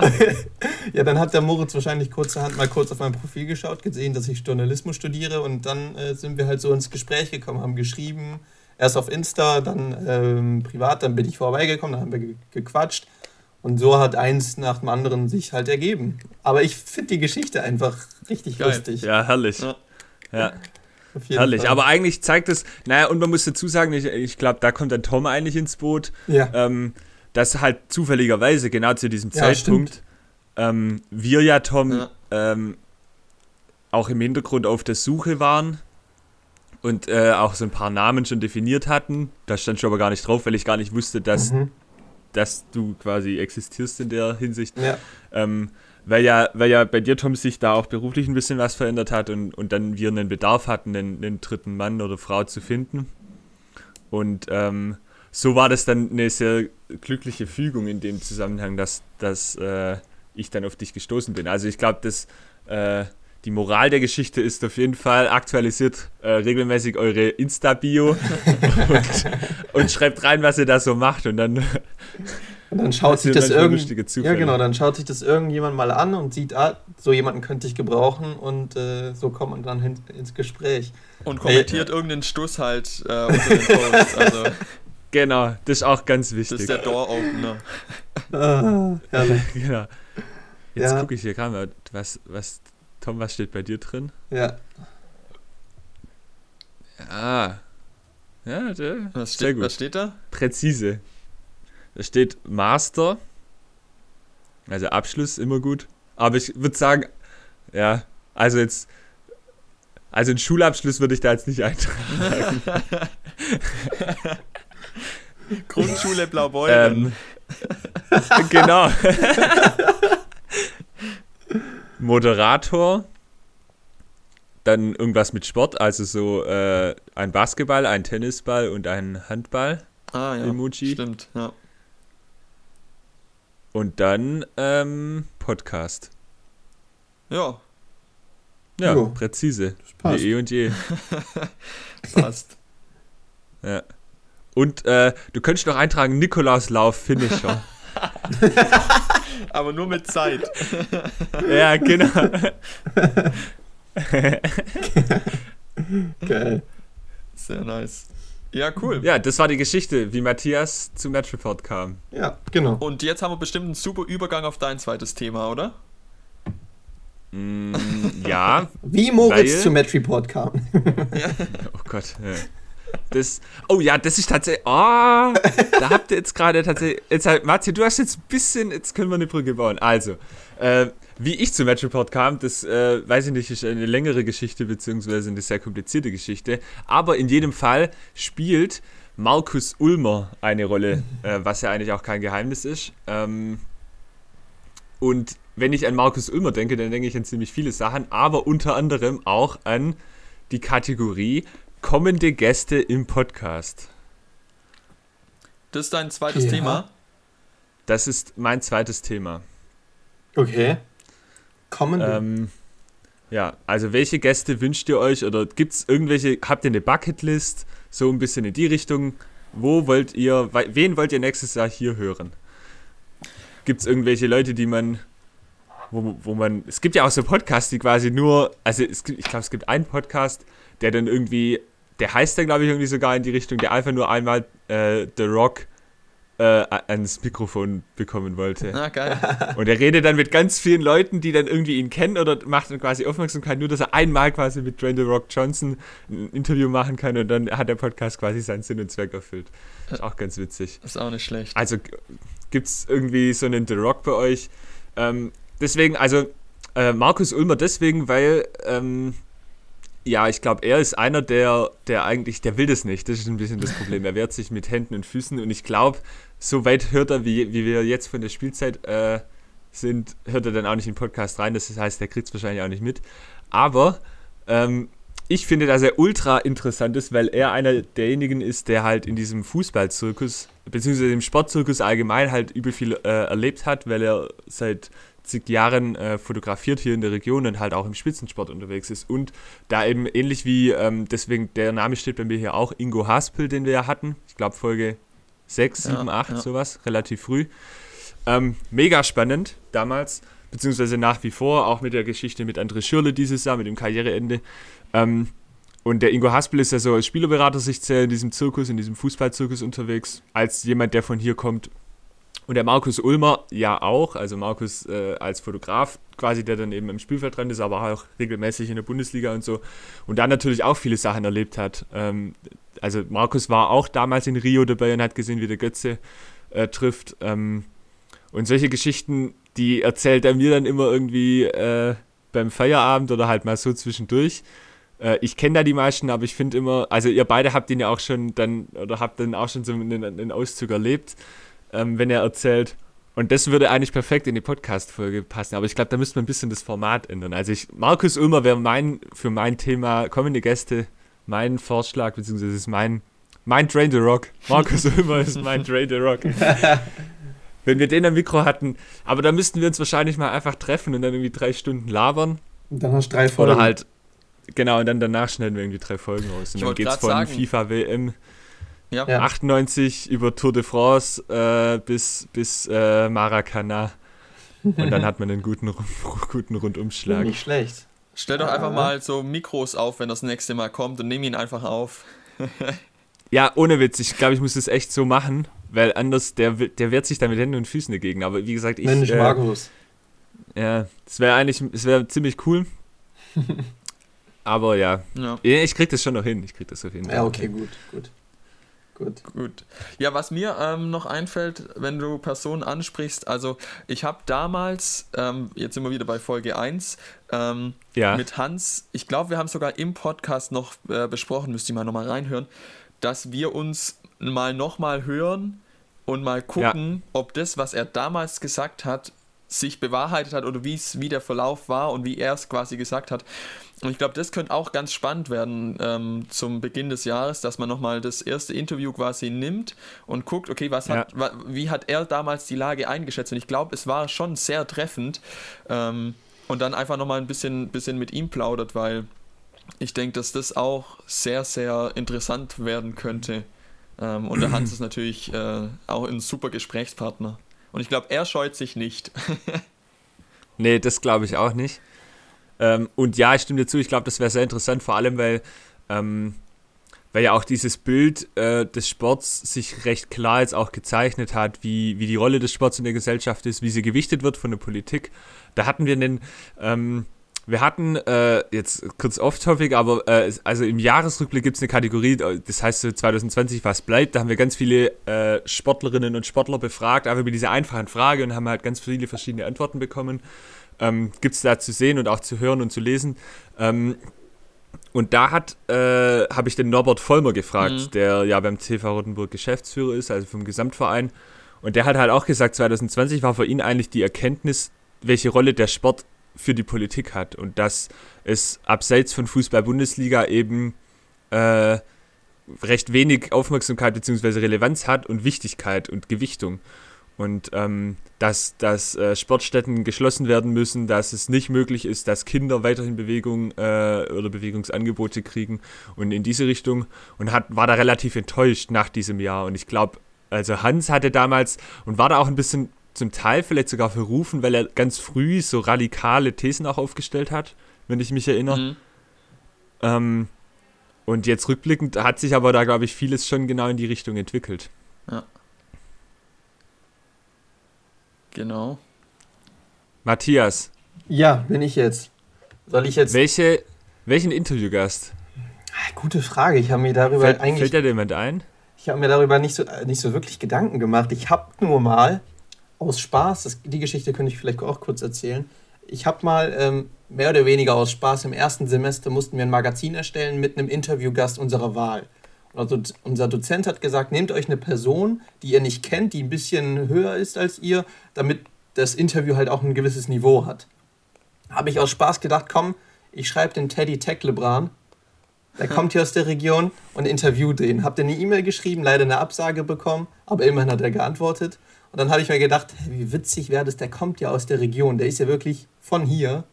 ja, dann hat der Moritz wahrscheinlich kurzerhand mal kurz auf mein Profil geschaut, gesehen, dass ich Journalismus studiere und dann äh, sind wir halt so ins Gespräch gekommen, haben geschrieben, erst auf Insta, dann ähm, privat, dann bin ich vorbeigekommen, dann haben wir ge gequatscht. Und so hat eins nach dem anderen sich halt ergeben. Aber ich finde die Geschichte einfach richtig Geil. lustig. Ja, herrlich. Ja. ja. Herrlich, Fall. aber eigentlich zeigt es, naja, und man muss dazu sagen, ich, ich glaube, da kommt dann Tom eigentlich ins Boot, ja. ähm, dass halt zufälligerweise genau zu diesem ja, Zeitpunkt ähm, wir ja, Tom, ja. Ähm, auch im Hintergrund auf der Suche waren und äh, auch so ein paar Namen schon definiert hatten. Da stand schon aber gar nicht drauf, weil ich gar nicht wusste, dass, mhm. dass du quasi existierst in der Hinsicht. Ja. Ähm, weil ja, weil ja bei dir, Tom, sich da auch beruflich ein bisschen was verändert hat und, und dann wir einen Bedarf hatten, einen, einen dritten Mann oder Frau zu finden. Und ähm, so war das dann eine sehr glückliche Fügung in dem Zusammenhang, dass, dass äh, ich dann auf dich gestoßen bin. Also ich glaube, dass äh, die Moral der Geschichte ist auf jeden Fall, aktualisiert äh, regelmäßig eure Insta-Bio und, und, schreibt rein, was ihr da so macht und dann. Und dann schaut sich das irgend ja genau, dann schaut sich das irgendjemand mal an und sieht, ah, so jemanden könnte ich gebrauchen und äh, so kommt man dann hin, ins Gespräch. Und kommentiert hey, irgendeinen Stuss halt äh, unter den Post. Also. Genau, das ist auch ganz wichtig. Das ist der Door-Opener. ah, herrlich. genau. Jetzt ja. gucke ich hier gerade mal, was, was Tom, was steht bei dir drin? Ja. Ja. Ja, der, was, steht, was steht da? Präzise. Da steht Master. Also Abschluss immer gut. Aber ich würde sagen, ja, also jetzt, also einen Schulabschluss würde ich da jetzt nicht eintragen. Grundschule Blaubeuren. Ähm, genau. Moderator, dann irgendwas mit Sport, also so äh, ein Basketball, ein Tennisball und ein Handball. Ah ja, Emoji. stimmt, ja. Und dann ähm, Podcast. Ja. Ja, jo. präzise. Wie eh und je. passt. ja. Und äh, du könntest noch eintragen, Nikolaus Lauf Finisher. Aber nur mit Zeit. ja, genau. Geil. Sehr nice. Ja, cool. Ja, das war die Geschichte, wie Matthias zu Metripod kam. Ja, genau. Und jetzt haben wir bestimmt einen super Übergang auf dein zweites Thema, oder? Mm, ja. Wie Moritz weil... zu Metripod kam. ja. Oh Gott. Ja. Das, oh ja, das ist tatsächlich. Oh, da habt ihr jetzt gerade tatsächlich. Jetzt halt, Matze, du hast jetzt ein bisschen. Jetzt können wir eine Brücke bauen. Also, äh, wie ich zu Metroport kam, das äh, weiß ich nicht, ist eine längere Geschichte, beziehungsweise eine sehr komplizierte Geschichte. Aber in jedem Fall spielt Markus Ulmer eine Rolle, äh, was ja eigentlich auch kein Geheimnis ist. Ähm, und wenn ich an Markus Ulmer denke, dann denke ich an ziemlich viele Sachen, aber unter anderem auch an die Kategorie kommende Gäste im Podcast. Das ist dein zweites ja. Thema? Das ist mein zweites Thema. Okay. Kommende. Ähm, ja, also welche Gäste wünscht ihr euch oder gibt es irgendwelche, habt ihr eine Bucketlist, so ein bisschen in die Richtung? Wo wollt ihr, wen wollt ihr nächstes Jahr hier hören? Gibt es irgendwelche Leute, die man, wo, wo man, es gibt ja auch so Podcasts, die quasi nur, also es ich glaube, es gibt einen Podcast, der dann irgendwie der heißt dann, glaube ich, irgendwie sogar in die Richtung, der einfach nur einmal äh, The Rock äh, ans Mikrofon bekommen wollte. Ah, geil. Und er redet dann mit ganz vielen Leuten, die dann irgendwie ihn kennen oder macht dann quasi Aufmerksamkeit, nur dass er einmal quasi mit Dwayne The Rock Johnson ein Interview machen kann und dann hat der Podcast quasi seinen Sinn und Zweck erfüllt. Ist auch ganz witzig. Ist auch nicht schlecht. Also gibt es irgendwie so einen The Rock bei euch? Ähm, deswegen, also äh, Markus Ulmer deswegen, weil ähm, ja, ich glaube, er ist einer, der, der eigentlich, der will das nicht. Das ist ein bisschen das Problem. Er wehrt sich mit Händen und Füßen und ich glaube, so weit hört er, wie, wie wir jetzt von der Spielzeit äh, sind, hört er dann auch nicht in den Podcast rein. Das heißt, er kriegt es wahrscheinlich auch nicht mit. Aber ähm, ich finde, dass er ultra interessant ist, weil er einer derjenigen ist, der halt in diesem Fußballzirkus, beziehungsweise im Sportzirkus allgemein halt übel viel äh, erlebt hat, weil er seit zig Jahren äh, fotografiert hier in der Region und halt auch im Spitzensport unterwegs ist. Und da eben ähnlich wie, ähm, deswegen der Name steht bei mir hier auch, Ingo Haspel, den wir ja hatten. Ich glaube Folge 6, 7, ja, 8, ja. sowas, relativ früh. Ähm, mega spannend damals, beziehungsweise nach wie vor, auch mit der Geschichte mit André Schürle dieses Jahr, mit dem Karriereende. Ähm, und der Ingo Haspel ist ja so als Spielerberater sich in diesem Zirkus, in diesem Fußballzirkus unterwegs, als jemand, der von hier kommt und der Markus Ulmer ja auch, also Markus äh, als Fotograf quasi, der dann eben im Spielfeld dran ist, aber auch regelmäßig in der Bundesliga und so. Und dann natürlich auch viele Sachen erlebt hat. Ähm, also Markus war auch damals in Rio dabei und hat gesehen, wie der Götze äh, trifft. Ähm, und solche Geschichten, die erzählt er mir dann immer irgendwie äh, beim Feierabend oder halt mal so zwischendurch. Äh, ich kenne da die meisten, aber ich finde immer, also ihr beide habt ihn ja auch schon dann, oder habt dann auch schon so einen, einen Auszug erlebt ähm, wenn er erzählt. Und das würde eigentlich perfekt in die Podcast-Folge passen. Aber ich glaube, da müsste man ein bisschen das Format ändern. Also ich, Markus Ulmer wäre mein, für mein Thema kommende Gäste mein Vorschlag, beziehungsweise ist mein, mein Drain the Rock. Markus Ulmer ist mein Drain the Rock. Wenn wir den am Mikro hatten. Aber da müssten wir uns wahrscheinlich mal einfach treffen und dann irgendwie drei Stunden labern. Und dann hast du drei Folgen. Oder halt, genau, und dann danach schneiden wir irgendwie drei Folgen raus. Und Ich dann geht's von sagen- FIFA WM Ja. Ja. 98 über Tour de France äh, bis, bis äh, Maracana. Und dann hat man einen guten, guten Rundumschlag. Nicht schlecht. Stell doch einfach mal so Mikros auf, wenn das nächste Mal kommt und nimm ihn einfach auf. Ja, ohne Witz, ich glaube, ich muss das echt so machen, weil anders, der, der wehrt sich da mit Händen und Füßen dagegen. Aber wie gesagt, ich. Mensch, äh, Markus. ja, es wäre eigentlich, es wäre ziemlich cool. Aber ja, Ja, Ja, ich krieg das schon noch hin. Ich krieg das auf jeden Fall. Ja, okay, gut, gut. Gut. gut. Ja, was mir ähm, noch einfällt, wenn du Personen ansprichst, also ich habe damals, ähm, jetzt sind wir wieder bei Folge 1, ähm, Ja. mit Hans, ich glaube, wir haben sogar im Podcast noch äh, besprochen, müsste ich mal nochmal reinhören, dass wir uns mal nochmal hören und mal gucken, ob das, was er damals gesagt hat, sich bewahrheitet hat oder wie's, wie der Verlauf war und wie er es quasi gesagt hat. Und ich glaube, das könnte auch ganz spannend werden ähm, zum Beginn des Jahres, dass man nochmal das erste Interview quasi nimmt und guckt, okay, was hat, wa, wie hat er damals die Lage eingeschätzt? Und ich glaube, es war schon sehr treffend. Ähm, und dann einfach nochmal ein bisschen, bisschen mit ihm plaudert, weil ich denke, dass das auch sehr, sehr interessant werden könnte. Ähm, und der Hans ist natürlich äh, auch ein super Gesprächspartner. Und ich glaube, er scheut sich nicht. Nee, das glaube ich auch nicht. Ähm, und ja, ich stimme dir zu, ich glaube, das wäre sehr interessant, vor allem, weil, ähm, weil ja auch dieses Bild äh, des Sports sich recht klar jetzt auch gezeichnet hat, wie, wie die Rolle des Sports in der Gesellschaft ist, wie sie gewichtet wird von der Politik. Da hatten wir einen, ähm, wir hatten äh, jetzt kurz off-topic, aber äh, also im Jahresrückblick gibt es eine Kategorie, äh, das heißt so 2020, was bleibt. Da haben wir ganz viele äh, Sportlerinnen und Sportler befragt, einfach über diese einfachen Frage und haben halt ganz viele verschiedene Antworten bekommen. Ähm, gibt es da zu sehen und auch zu hören und zu lesen. Ähm, und da hat äh, habe ich den Norbert Vollmer gefragt, Mhm. der ja beim TV Rotenburg Geschäftsführer ist, also vom Gesamtverein. Und der hat halt auch gesagt, 2020 war für ihn eigentlich die Erkenntnis, welche Rolle der Sport für die Politik hat und dass es abseits von Fußball-Bundesliga eben äh, recht wenig Aufmerksamkeit bzw. Relevanz hat und Wichtigkeit und Gewichtung. Und ähm, dass, dass äh, Sportstätten geschlossen werden müssen, dass es nicht möglich ist, dass Kinder weiterhin Bewegung äh, oder Bewegungsangebote kriegen und in diese Richtung und hat, war da relativ enttäuscht nach diesem Jahr. Und ich glaube, also Hans hatte damals und war da auch ein bisschen zum Teil vielleicht sogar verrufen, weil er ganz früh so radikale Thesen auch aufgestellt hat, wenn ich mich erinnere. Mhm. Ähm, und jetzt rückblickend hat sich aber da, glaube ich, vieles schon genau in die Richtung entwickelt. Genau. Matthias, Ja, bin ich jetzt. Soll ich jetzt. welche, welchen Interviewgast? Ah, Gute Frage. Ich habe mir darüber Fällt, eigentlich. fällt dir jemand ein? Ich habe mir darüber nicht so, nicht so wirklich Gedanken gemacht. Ich habe nur mal aus Spaß, das, die Geschichte könnte ich vielleicht auch kurz erzählen. Ich habe mal ähm, mehr oder weniger aus Spaß im ersten Semester mussten wir ein Magazin erstellen mit einem Interviewgast unserer Wahl. Also unser Dozent hat gesagt, nehmt euch eine Person, die ihr nicht kennt, die ein bisschen höher ist als ihr, damit das Interview halt auch ein gewisses Niveau hat. Habe ich aus Spaß gedacht, komm, ich schreibe den Teddy Tecklebran der kommt hier aus der Region und interviewt den. Habt ihr eine E-Mail geschrieben, leider eine Absage bekommen, aber immerhin hat er geantwortet. Und dann habe ich mir gedacht, wie witzig wäre das, der kommt ja aus der Region, der ist ja wirklich von hier.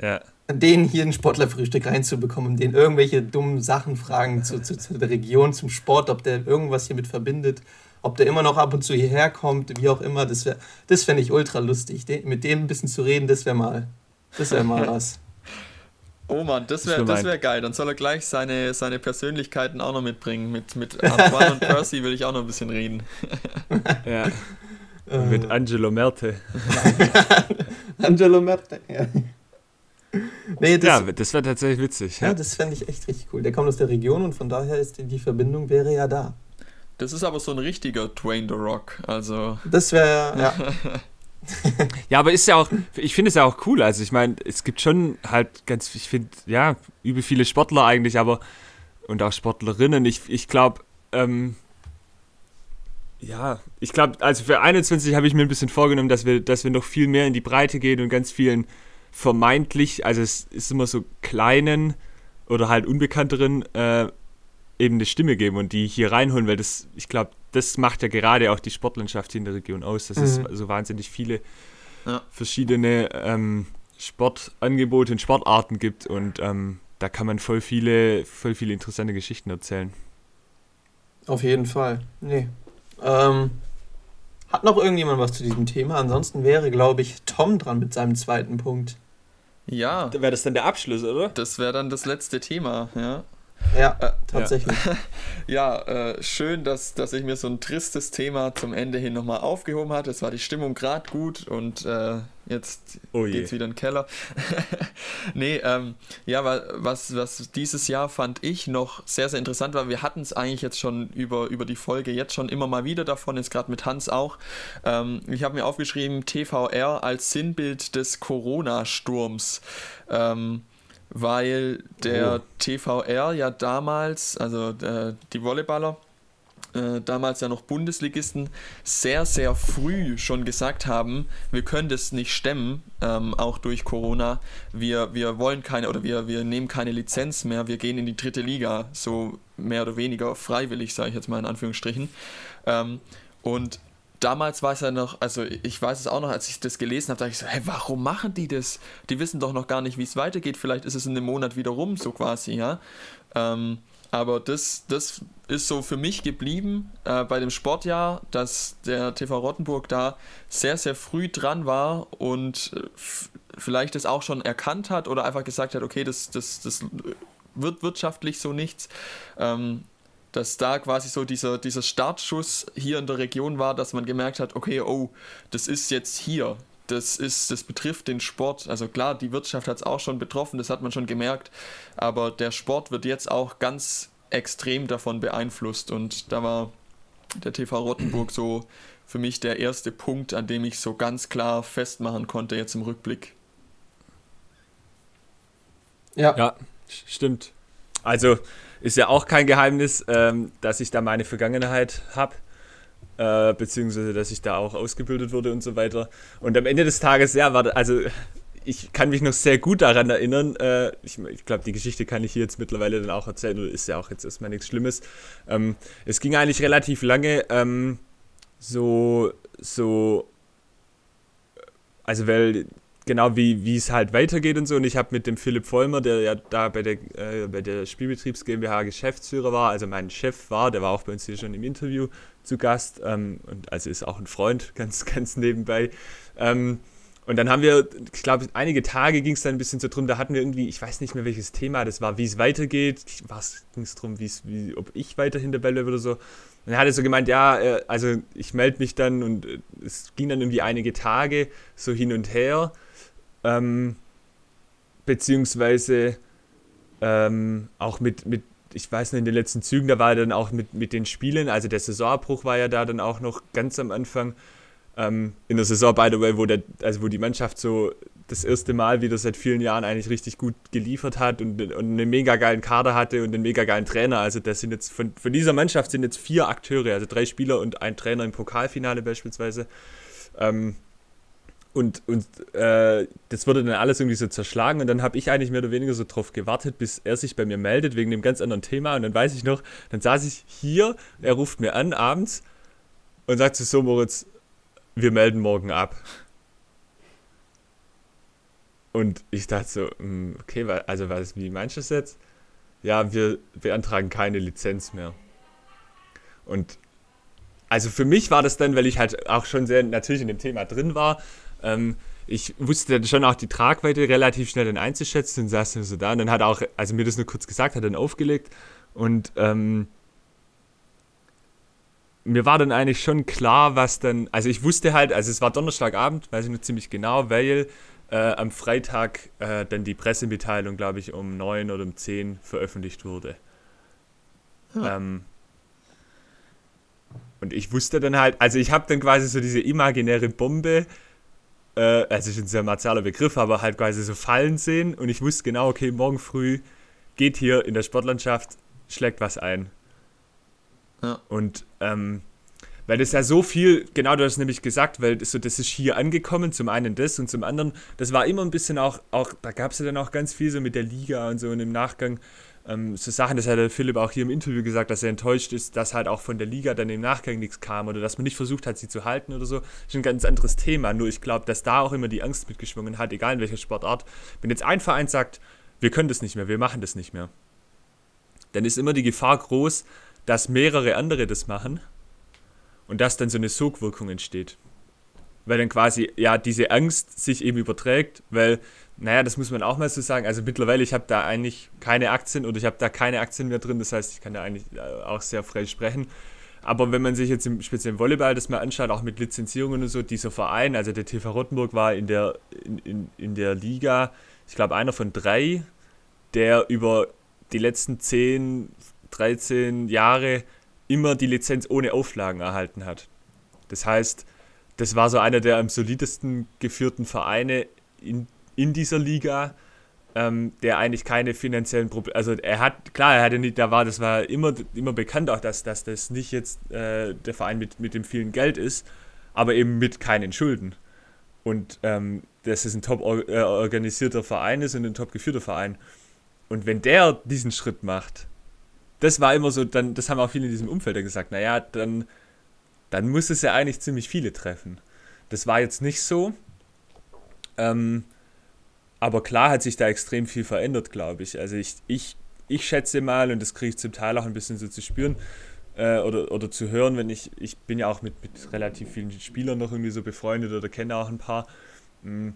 Ja. Den hier ein Sportlerfrühstück reinzubekommen, den irgendwelche dummen Sachen fragen zu, zu, zu der Region, zum Sport, ob der irgendwas hiermit verbindet, ob der immer noch ab und zu hierher kommt, wie auch immer. Das, wär- das fände ich ultra lustig. Den, mit dem ein bisschen zu reden, das wäre mal, das wäre mal was. Oh Mann, das wäre wär das wär geil. Dann soll er gleich seine, seine Persönlichkeiten auch noch mitbringen. Mit, mit Antoine und Percy will ich auch noch ein bisschen reden. ja. Äh, Mit Angelo Merte. Angelo Merte. Ja. Nee, das, Ja, das wäre tatsächlich witzig. Ja, Ja. das fände ich echt richtig cool. Der kommt aus der Region und von daher ist die, die Verbindung wäre ja da. Das ist aber so ein richtiger Dwayne The Rock. Also, Das wäre, ja. Ja, aber ist ja auch, ich finde es ja auch cool. Also ich meine, es gibt schon halt ganz, ich finde, ja, übel viele Sportler eigentlich, aber und auch Sportlerinnen. Ich, ich glaube, ähm, Ja, ich glaube, also für 21 habe ich mir ein bisschen vorgenommen, dass wir, dass wir noch viel mehr in die Breite gehen und ganz vielen vermeintlich, also es ist immer so kleinen oder halt unbekannteren äh, eben eine Stimme geben und die hier reinholen, weil das, ich glaube, das macht ja gerade auch die Sportlandschaft in der Region aus, dass mhm. es so wahnsinnig viele ja. verschiedene ähm, Sportangebote und Sportarten gibt und ähm, da kann man voll viele, voll viele interessante Geschichten erzählen. Auf jeden Fall. Nee. Ähm, hat noch irgendjemand was zu diesem Thema? Ansonsten wäre, glaube ich, Tom dran mit seinem zweiten Punkt. Ja. Wäre das dann der Abschluss, oder? Das wäre dann das letzte Thema, ja. Ja, äh, tatsächlich. Ja, äh, schön, dass, dass ich mir so ein tristes Thema zum Ende hin nochmal aufgehoben hatte. Es war die Stimmung gerade gut und äh, jetzt oh geht's wieder in den Keller. nee, ähm, ja, was, was dieses Jahr fand ich noch sehr, sehr interessant war, wir hatten es eigentlich jetzt schon über, über die Folge jetzt schon immer mal wieder davon, jetzt gerade mit Hans auch. Ähm, ich habe mir aufgeschrieben, TVR als Sinnbild des Corona-Sturms. Ähm, weil der oh. TVR ja damals, also äh, die Volleyballer, äh, damals ja noch Bundesligisten, sehr, sehr früh schon gesagt haben, wir können das nicht stemmen, ähm, auch durch Corona. Wir, wir wollen keine oder wir, wir nehmen keine Lizenz mehr, wir gehen in die dritte Liga, so mehr oder weniger freiwillig, sage ich jetzt mal in Anführungsstrichen. Ähm, und damals war es ja noch, also ich weiß es auch noch, als ich das gelesen habe, dachte ich so, hey, warum machen die das? Die wissen doch noch gar nicht, wie es weitergeht. Vielleicht ist es in einem Monat wieder rum, so quasi, ja. Ähm, aber das, das ist so für mich geblieben äh, bei dem Sportjahr, dass der TV Rottenburg da sehr, sehr früh dran war und äh, vielleicht das auch schon erkannt hat oder einfach gesagt hat, okay, das, das, das wird wirtschaftlich so nichts. Ähm, dass da quasi so dieser, dieser Startschuss hier in der Region war, dass man gemerkt hat, okay, oh, das ist jetzt hier. Das, ist, das betrifft den Sport. Also klar, die Wirtschaft hat es auch schon betroffen, das hat man schon gemerkt. Aber der Sport wird jetzt auch ganz extrem davon beeinflusst. Und da war der TV Rottenburg so für mich der erste Punkt, an dem ich so ganz klar festmachen konnte, jetzt im Rückblick. Ja. Ja, stimmt. Also ist ja auch kein Geheimnis, ähm, dass ich da meine Vergangenheit habe. Äh, beziehungsweise, dass ich da auch ausgebildet wurde und so weiter. Und am Ende des Tages, ja, war, also ich kann mich noch sehr gut daran erinnern. Äh, ich, ich glaube, die Geschichte kann ich hier jetzt mittlerweile dann auch erzählen, oder ist ja auch jetzt erstmal nichts Schlimmes. Ähm, es ging eigentlich relativ lange ähm, so, so, also weil genau wie, wie es halt weitergeht und so. Und ich habe mit dem Philipp Vollmer, der ja da bei der, äh, bei der Spielbetriebs GmbH Geschäftsführer war, also mein Chef war, der war auch bei uns hier schon im Interview zu Gast ähm, und also ist auch ein Freund, ganz, ganz nebenbei. Ähm, und dann haben wir, ich glaube, einige Tage ging es dann ein bisschen so drum, da hatten wir irgendwie, ich weiß nicht mehr welches Thema das war, wie es weitergeht. Ging es darum, wie, ob ich weiterhin dabei bleibe oder so. Und er hatte so gemeint, ja, äh, also ich melde mich dann und äh, es ging dann irgendwie einige Tage so hin und her. Ähm, beziehungsweise ähm, auch mit, mit, ich weiß nicht, in den letzten Zügen, da war er dann auch mit, mit den Spielen, also der Saisonabbruch war ja da dann auch noch ganz am Anfang. Ähm, in der Saison, by the way, wo, der, also wo die Mannschaft so das erste Mal wieder seit vielen Jahren eigentlich richtig gut geliefert hat und, und einen mega geilen Kader hatte und einen mega geilen Trainer. Also das sind jetzt von, von dieser Mannschaft sind jetzt vier Akteure, also drei Spieler und ein Trainer im Pokalfinale beispielsweise. Ähm, und, und äh, das wurde dann alles irgendwie so zerschlagen und dann habe ich eigentlich mehr oder weniger so drauf gewartet, bis er sich bei mir meldet wegen dem ganz anderen Thema und dann weiß ich noch, dann saß ich hier, er ruft mir an abends und sagt so, Moritz, wir melden morgen ab. Und ich dachte so, hm, okay, also was, wie meinst du das jetzt? Ja, wir beantragen keine Lizenz mehr. Und also für mich war das dann, weil ich halt auch schon sehr natürlich in dem Thema drin war, ähm, ich wusste dann schon auch die Tragweite relativ schnell dann einzuschätzen und saß dann so da. Und dann hat er auch, also mir das nur kurz gesagt, hat dann aufgelegt. Und ähm, mir war dann eigentlich schon klar, was dann, also ich wusste halt, also es war Donnerstagabend, weiß ich nur ziemlich genau, weil äh, am Freitag äh, dann die Pressemitteilung, glaube ich, um 9 oder um 10 veröffentlicht wurde. Ja. Ähm, und ich wusste dann halt, also ich habe dann quasi so diese imaginäre Bombe äh, also ist ein sehr martialer Begriff, aber halt quasi so fallen sehen und ich wusste genau, okay, morgen früh geht hier in der Sportlandschaft, schlägt was ein. Ja. Und ähm, Weil das ja so viel, genau du hast nämlich gesagt, weil das, so, das ist hier angekommen, zum einen das und zum anderen, das war immer ein bisschen auch, auch da gab es ja dann auch ganz viel so mit der Liga und so und im Nachgang ähm, so Sachen, das hat der Philipp auch hier im Interview gesagt, dass er enttäuscht ist, dass halt auch von der Liga dann im Nachgang nichts kam oder dass man nicht versucht hat, sie zu halten oder so. Das ist ein ganz anderes Thema. Nur ich glaube, dass da auch immer die Angst mitgeschwungen hat, egal in welcher Sportart. Wenn jetzt ein Verein sagt, wir können das nicht mehr, wir machen das nicht mehr, dann ist immer die Gefahr groß, dass mehrere andere das machen und dass dann so eine Sogwirkung entsteht. Weil dann quasi ja diese Angst sich eben überträgt, weil naja, das muss man auch mal so sagen. Also mittlerweile, ich habe da eigentlich keine Aktien oder ich habe da keine Aktien mehr drin. Das heißt, ich kann da eigentlich äh, auch sehr frei sprechen. Aber wenn man sich jetzt im speziellen Volleyball das mal anschaut, auch mit Lizenzierungen und so, dieser Verein, also der TV Rottenburg war in der, in, in, in der Liga, ich glaube, einer von drei, der über die letzten 10, 13 Jahre immer die Lizenz ohne Auflagen erhalten hat. Das heißt, das war so einer der am solidesten geführten Vereine in in dieser Liga, ähm, der eigentlich keine finanziellen Probleme, also er hat, klar, er hatte nicht, da war, das war immer, immer bekannt auch, dass, dass das nicht jetzt äh, der Verein mit, mit dem vielen Geld ist, aber eben mit keinen Schulden. Und ähm, dass es ein top äh, organisierter Verein ist und ein top geführter Verein. Und wenn der diesen Schritt macht, das war immer so, dann, das haben auch viele in diesem Umfeld gesagt, naja, dann, dann muss es ja eigentlich ziemlich viele treffen. Das war jetzt nicht so. Ähm, aber klar hat sich da extrem viel verändert, glaube ich. Also ich, ich, ich schätze mal, und das kriege ich zum Teil auch ein bisschen so zu spüren äh, oder, oder zu hören, wenn ich, ich bin ja auch mit, mit relativ vielen Spielern noch irgendwie so befreundet oder kenne auch ein paar. Mh, hm,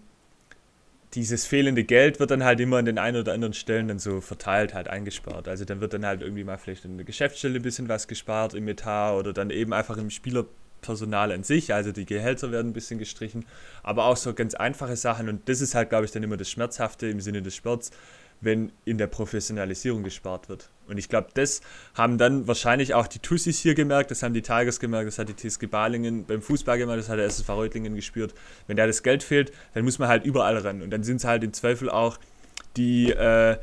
dieses fehlende Geld wird dann halt immer an den einen oder anderen Stellen dann so verteilt, halt eingespart. Also dann wird dann halt irgendwie mal vielleicht in der Geschäftsstelle ein bisschen was gespart im Etat oder dann eben einfach im Spieler Personal an sich, also die Gehälter werden ein bisschen gestrichen, aber auch so ganz einfache Sachen und das ist halt, glaube ich, dann immer das Schmerzhafte im Sinne des Sports, wenn in der Professionalisierung gespart wird. Und ich glaube, das haben dann wahrscheinlich auch die Tussis hier gemerkt, das haben die Tigers gemerkt, das hat die TSG Balingen beim Fußball gemerkt, das hat der SSV Reutlingen gespürt. Wenn da das Geld fehlt, dann muss man halt überall ran und dann sind es halt im Zweifel auch die äh,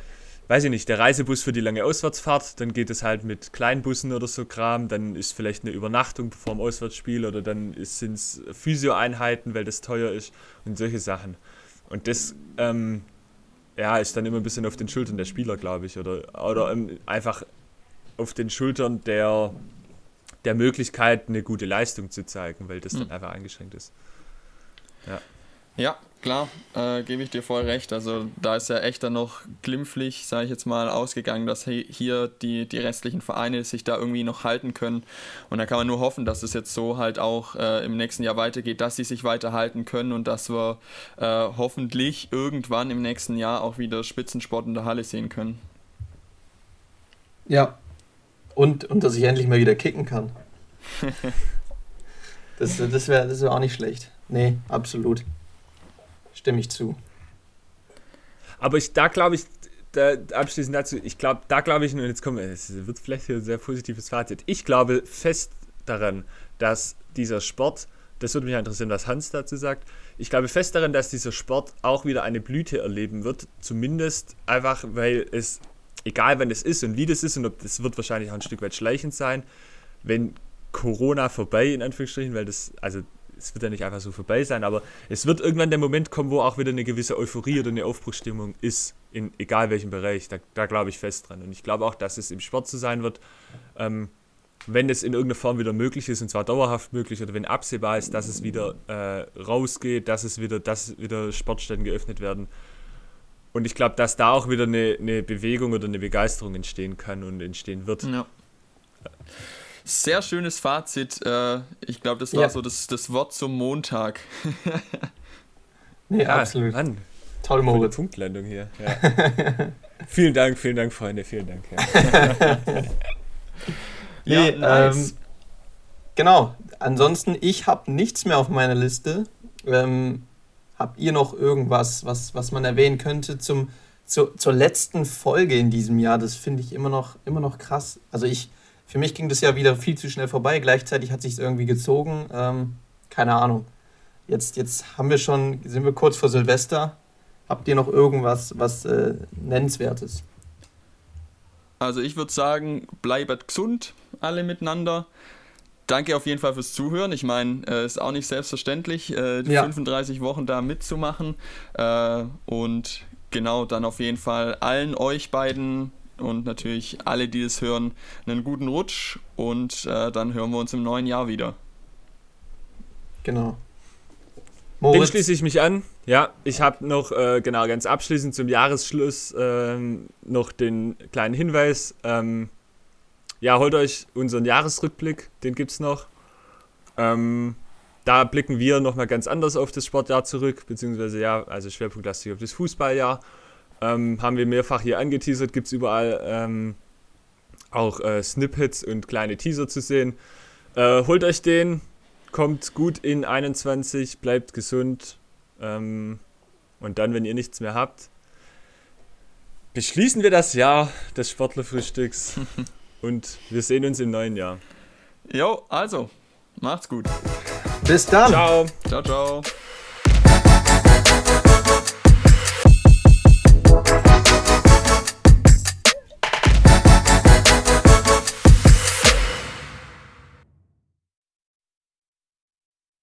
weiß ich nicht, der Reisebus für die lange Auswärtsfahrt, dann geht es halt mit Kleinbussen oder so Kram, dann ist vielleicht eine Übernachtung vor dem Auswärtsspiel oder dann sind es Physioeinheiten, weil das teuer ist und solche Sachen. Und das ähm, ja, ist dann immer ein bisschen auf den Schultern der Spieler, glaube ich, oder, oder einfach auf den Schultern der, der Möglichkeit, eine gute Leistung zu zeigen, weil das mhm. dann einfach eingeschränkt ist. Ja. Ja, klar, äh, gebe ich dir voll recht. Also da ist ja echt dann noch glimpflich, sage ich jetzt mal, ausgegangen, dass hier die, die restlichen Vereine sich da irgendwie noch halten können. Und da kann man nur hoffen, dass es jetzt so halt auch äh, im nächsten Jahr weitergeht, dass sie sich weiter halten können und dass wir äh, hoffentlich irgendwann im nächsten Jahr auch wieder Spitzensport in der Halle sehen können. Ja. Und, und dass ich endlich mal wieder kicken kann. das das wäre das wär auch nicht schlecht. Nee, absolut. Stimme ich zu. Aber ich, da glaube ich, da, abschließend dazu, ich glaube, da glaube ich, und jetzt kommen es wird vielleicht hier ein sehr positives Fazit. Ich glaube fest daran, dass dieser Sport, das würde mich interessieren, was Hans dazu sagt, ich glaube fest daran, dass dieser Sport auch wieder eine Blüte erleben wird. Zumindest einfach, weil es, egal wann es ist und wie das ist, und das wird wahrscheinlich auch ein Stück weit schleichend sein, wenn Corona vorbei, in Anführungsstrichen, weil das, also es wird ja nicht einfach so vorbei sein, aber es wird irgendwann der Moment kommen, wo auch wieder eine gewisse Euphorie oder eine Aufbruchsstimmung ist, in egal welchem Bereich. Da, da glaube ich fest dran. Und ich glaube auch, dass es im Sport so sein wird, ähm, wenn es in irgendeiner Form wieder möglich ist, und zwar dauerhaft möglich, oder wenn absehbar ist, dass es wieder äh, rausgeht, dass es wieder, dass wieder Sportstätten geöffnet werden. Und ich glaube, dass da auch wieder eine, eine Bewegung oder eine Begeisterung entstehen kann und entstehen wird. Ja. Sehr schönes Fazit. Äh, ich glaube, das war ja. so das, das Wort zum Montag. nee, ja, absolut. Mann. Toll, Moritz. Punktlandung hier. Ja. vielen Dank, vielen Dank, Freunde, vielen Dank. Ja, nee, ja nice. ähm, genau. Ansonsten, ich habe nichts mehr auf meiner Liste. Ähm, habt ihr noch irgendwas, was, was man erwähnen könnte zum, zu, zur letzten Folge in diesem Jahr? Das finde ich immer noch, immer noch krass. Also ich für mich ging das ja wieder viel zu schnell vorbei. Gleichzeitig hat sich es irgendwie gezogen. Ähm, keine Ahnung. Jetzt, jetzt haben wir schon, sind wir kurz vor Silvester. Habt ihr noch irgendwas, was äh, nennenswertes? Also ich würde sagen, bleibet gesund alle miteinander. danke auf jeden Fall fürs Zuhören. Ich meine, es äh, ist auch nicht selbstverständlich, äh, ja. 35 Wochen da mitzumachen. Äh, und genau, dann auf jeden Fall allen euch beiden und natürlich alle, die es hören, einen guten Rutsch und äh, dann hören wir uns im neuen Jahr wieder. Genau. Moritz. Dem schließe ich mich an. Ja, ich habe noch, äh, genau, ganz abschließend zum Jahresschluss ähm, noch den kleinen Hinweis. Ähm, ja, holt euch unseren Jahresrückblick, den gibt es noch. Ähm, da blicken wir nochmal ganz anders auf das Sportjahr zurück, beziehungsweise ja, also schwerpunktlastig auf das Fußballjahr. Ähm, haben wir mehrfach hier angeteasert, gibt es überall ähm, auch äh, Snippets und kleine Teaser zu sehen. Äh, holt euch den, kommt gut in 21, bleibt gesund. Ähm, und dann, wenn ihr nichts mehr habt, beschließen wir das Jahr des Sportlerfrühstücks und wir sehen uns im neuen Jahr. Jo, also, macht's gut. Bis dann. Ciao. Ciao, ciao.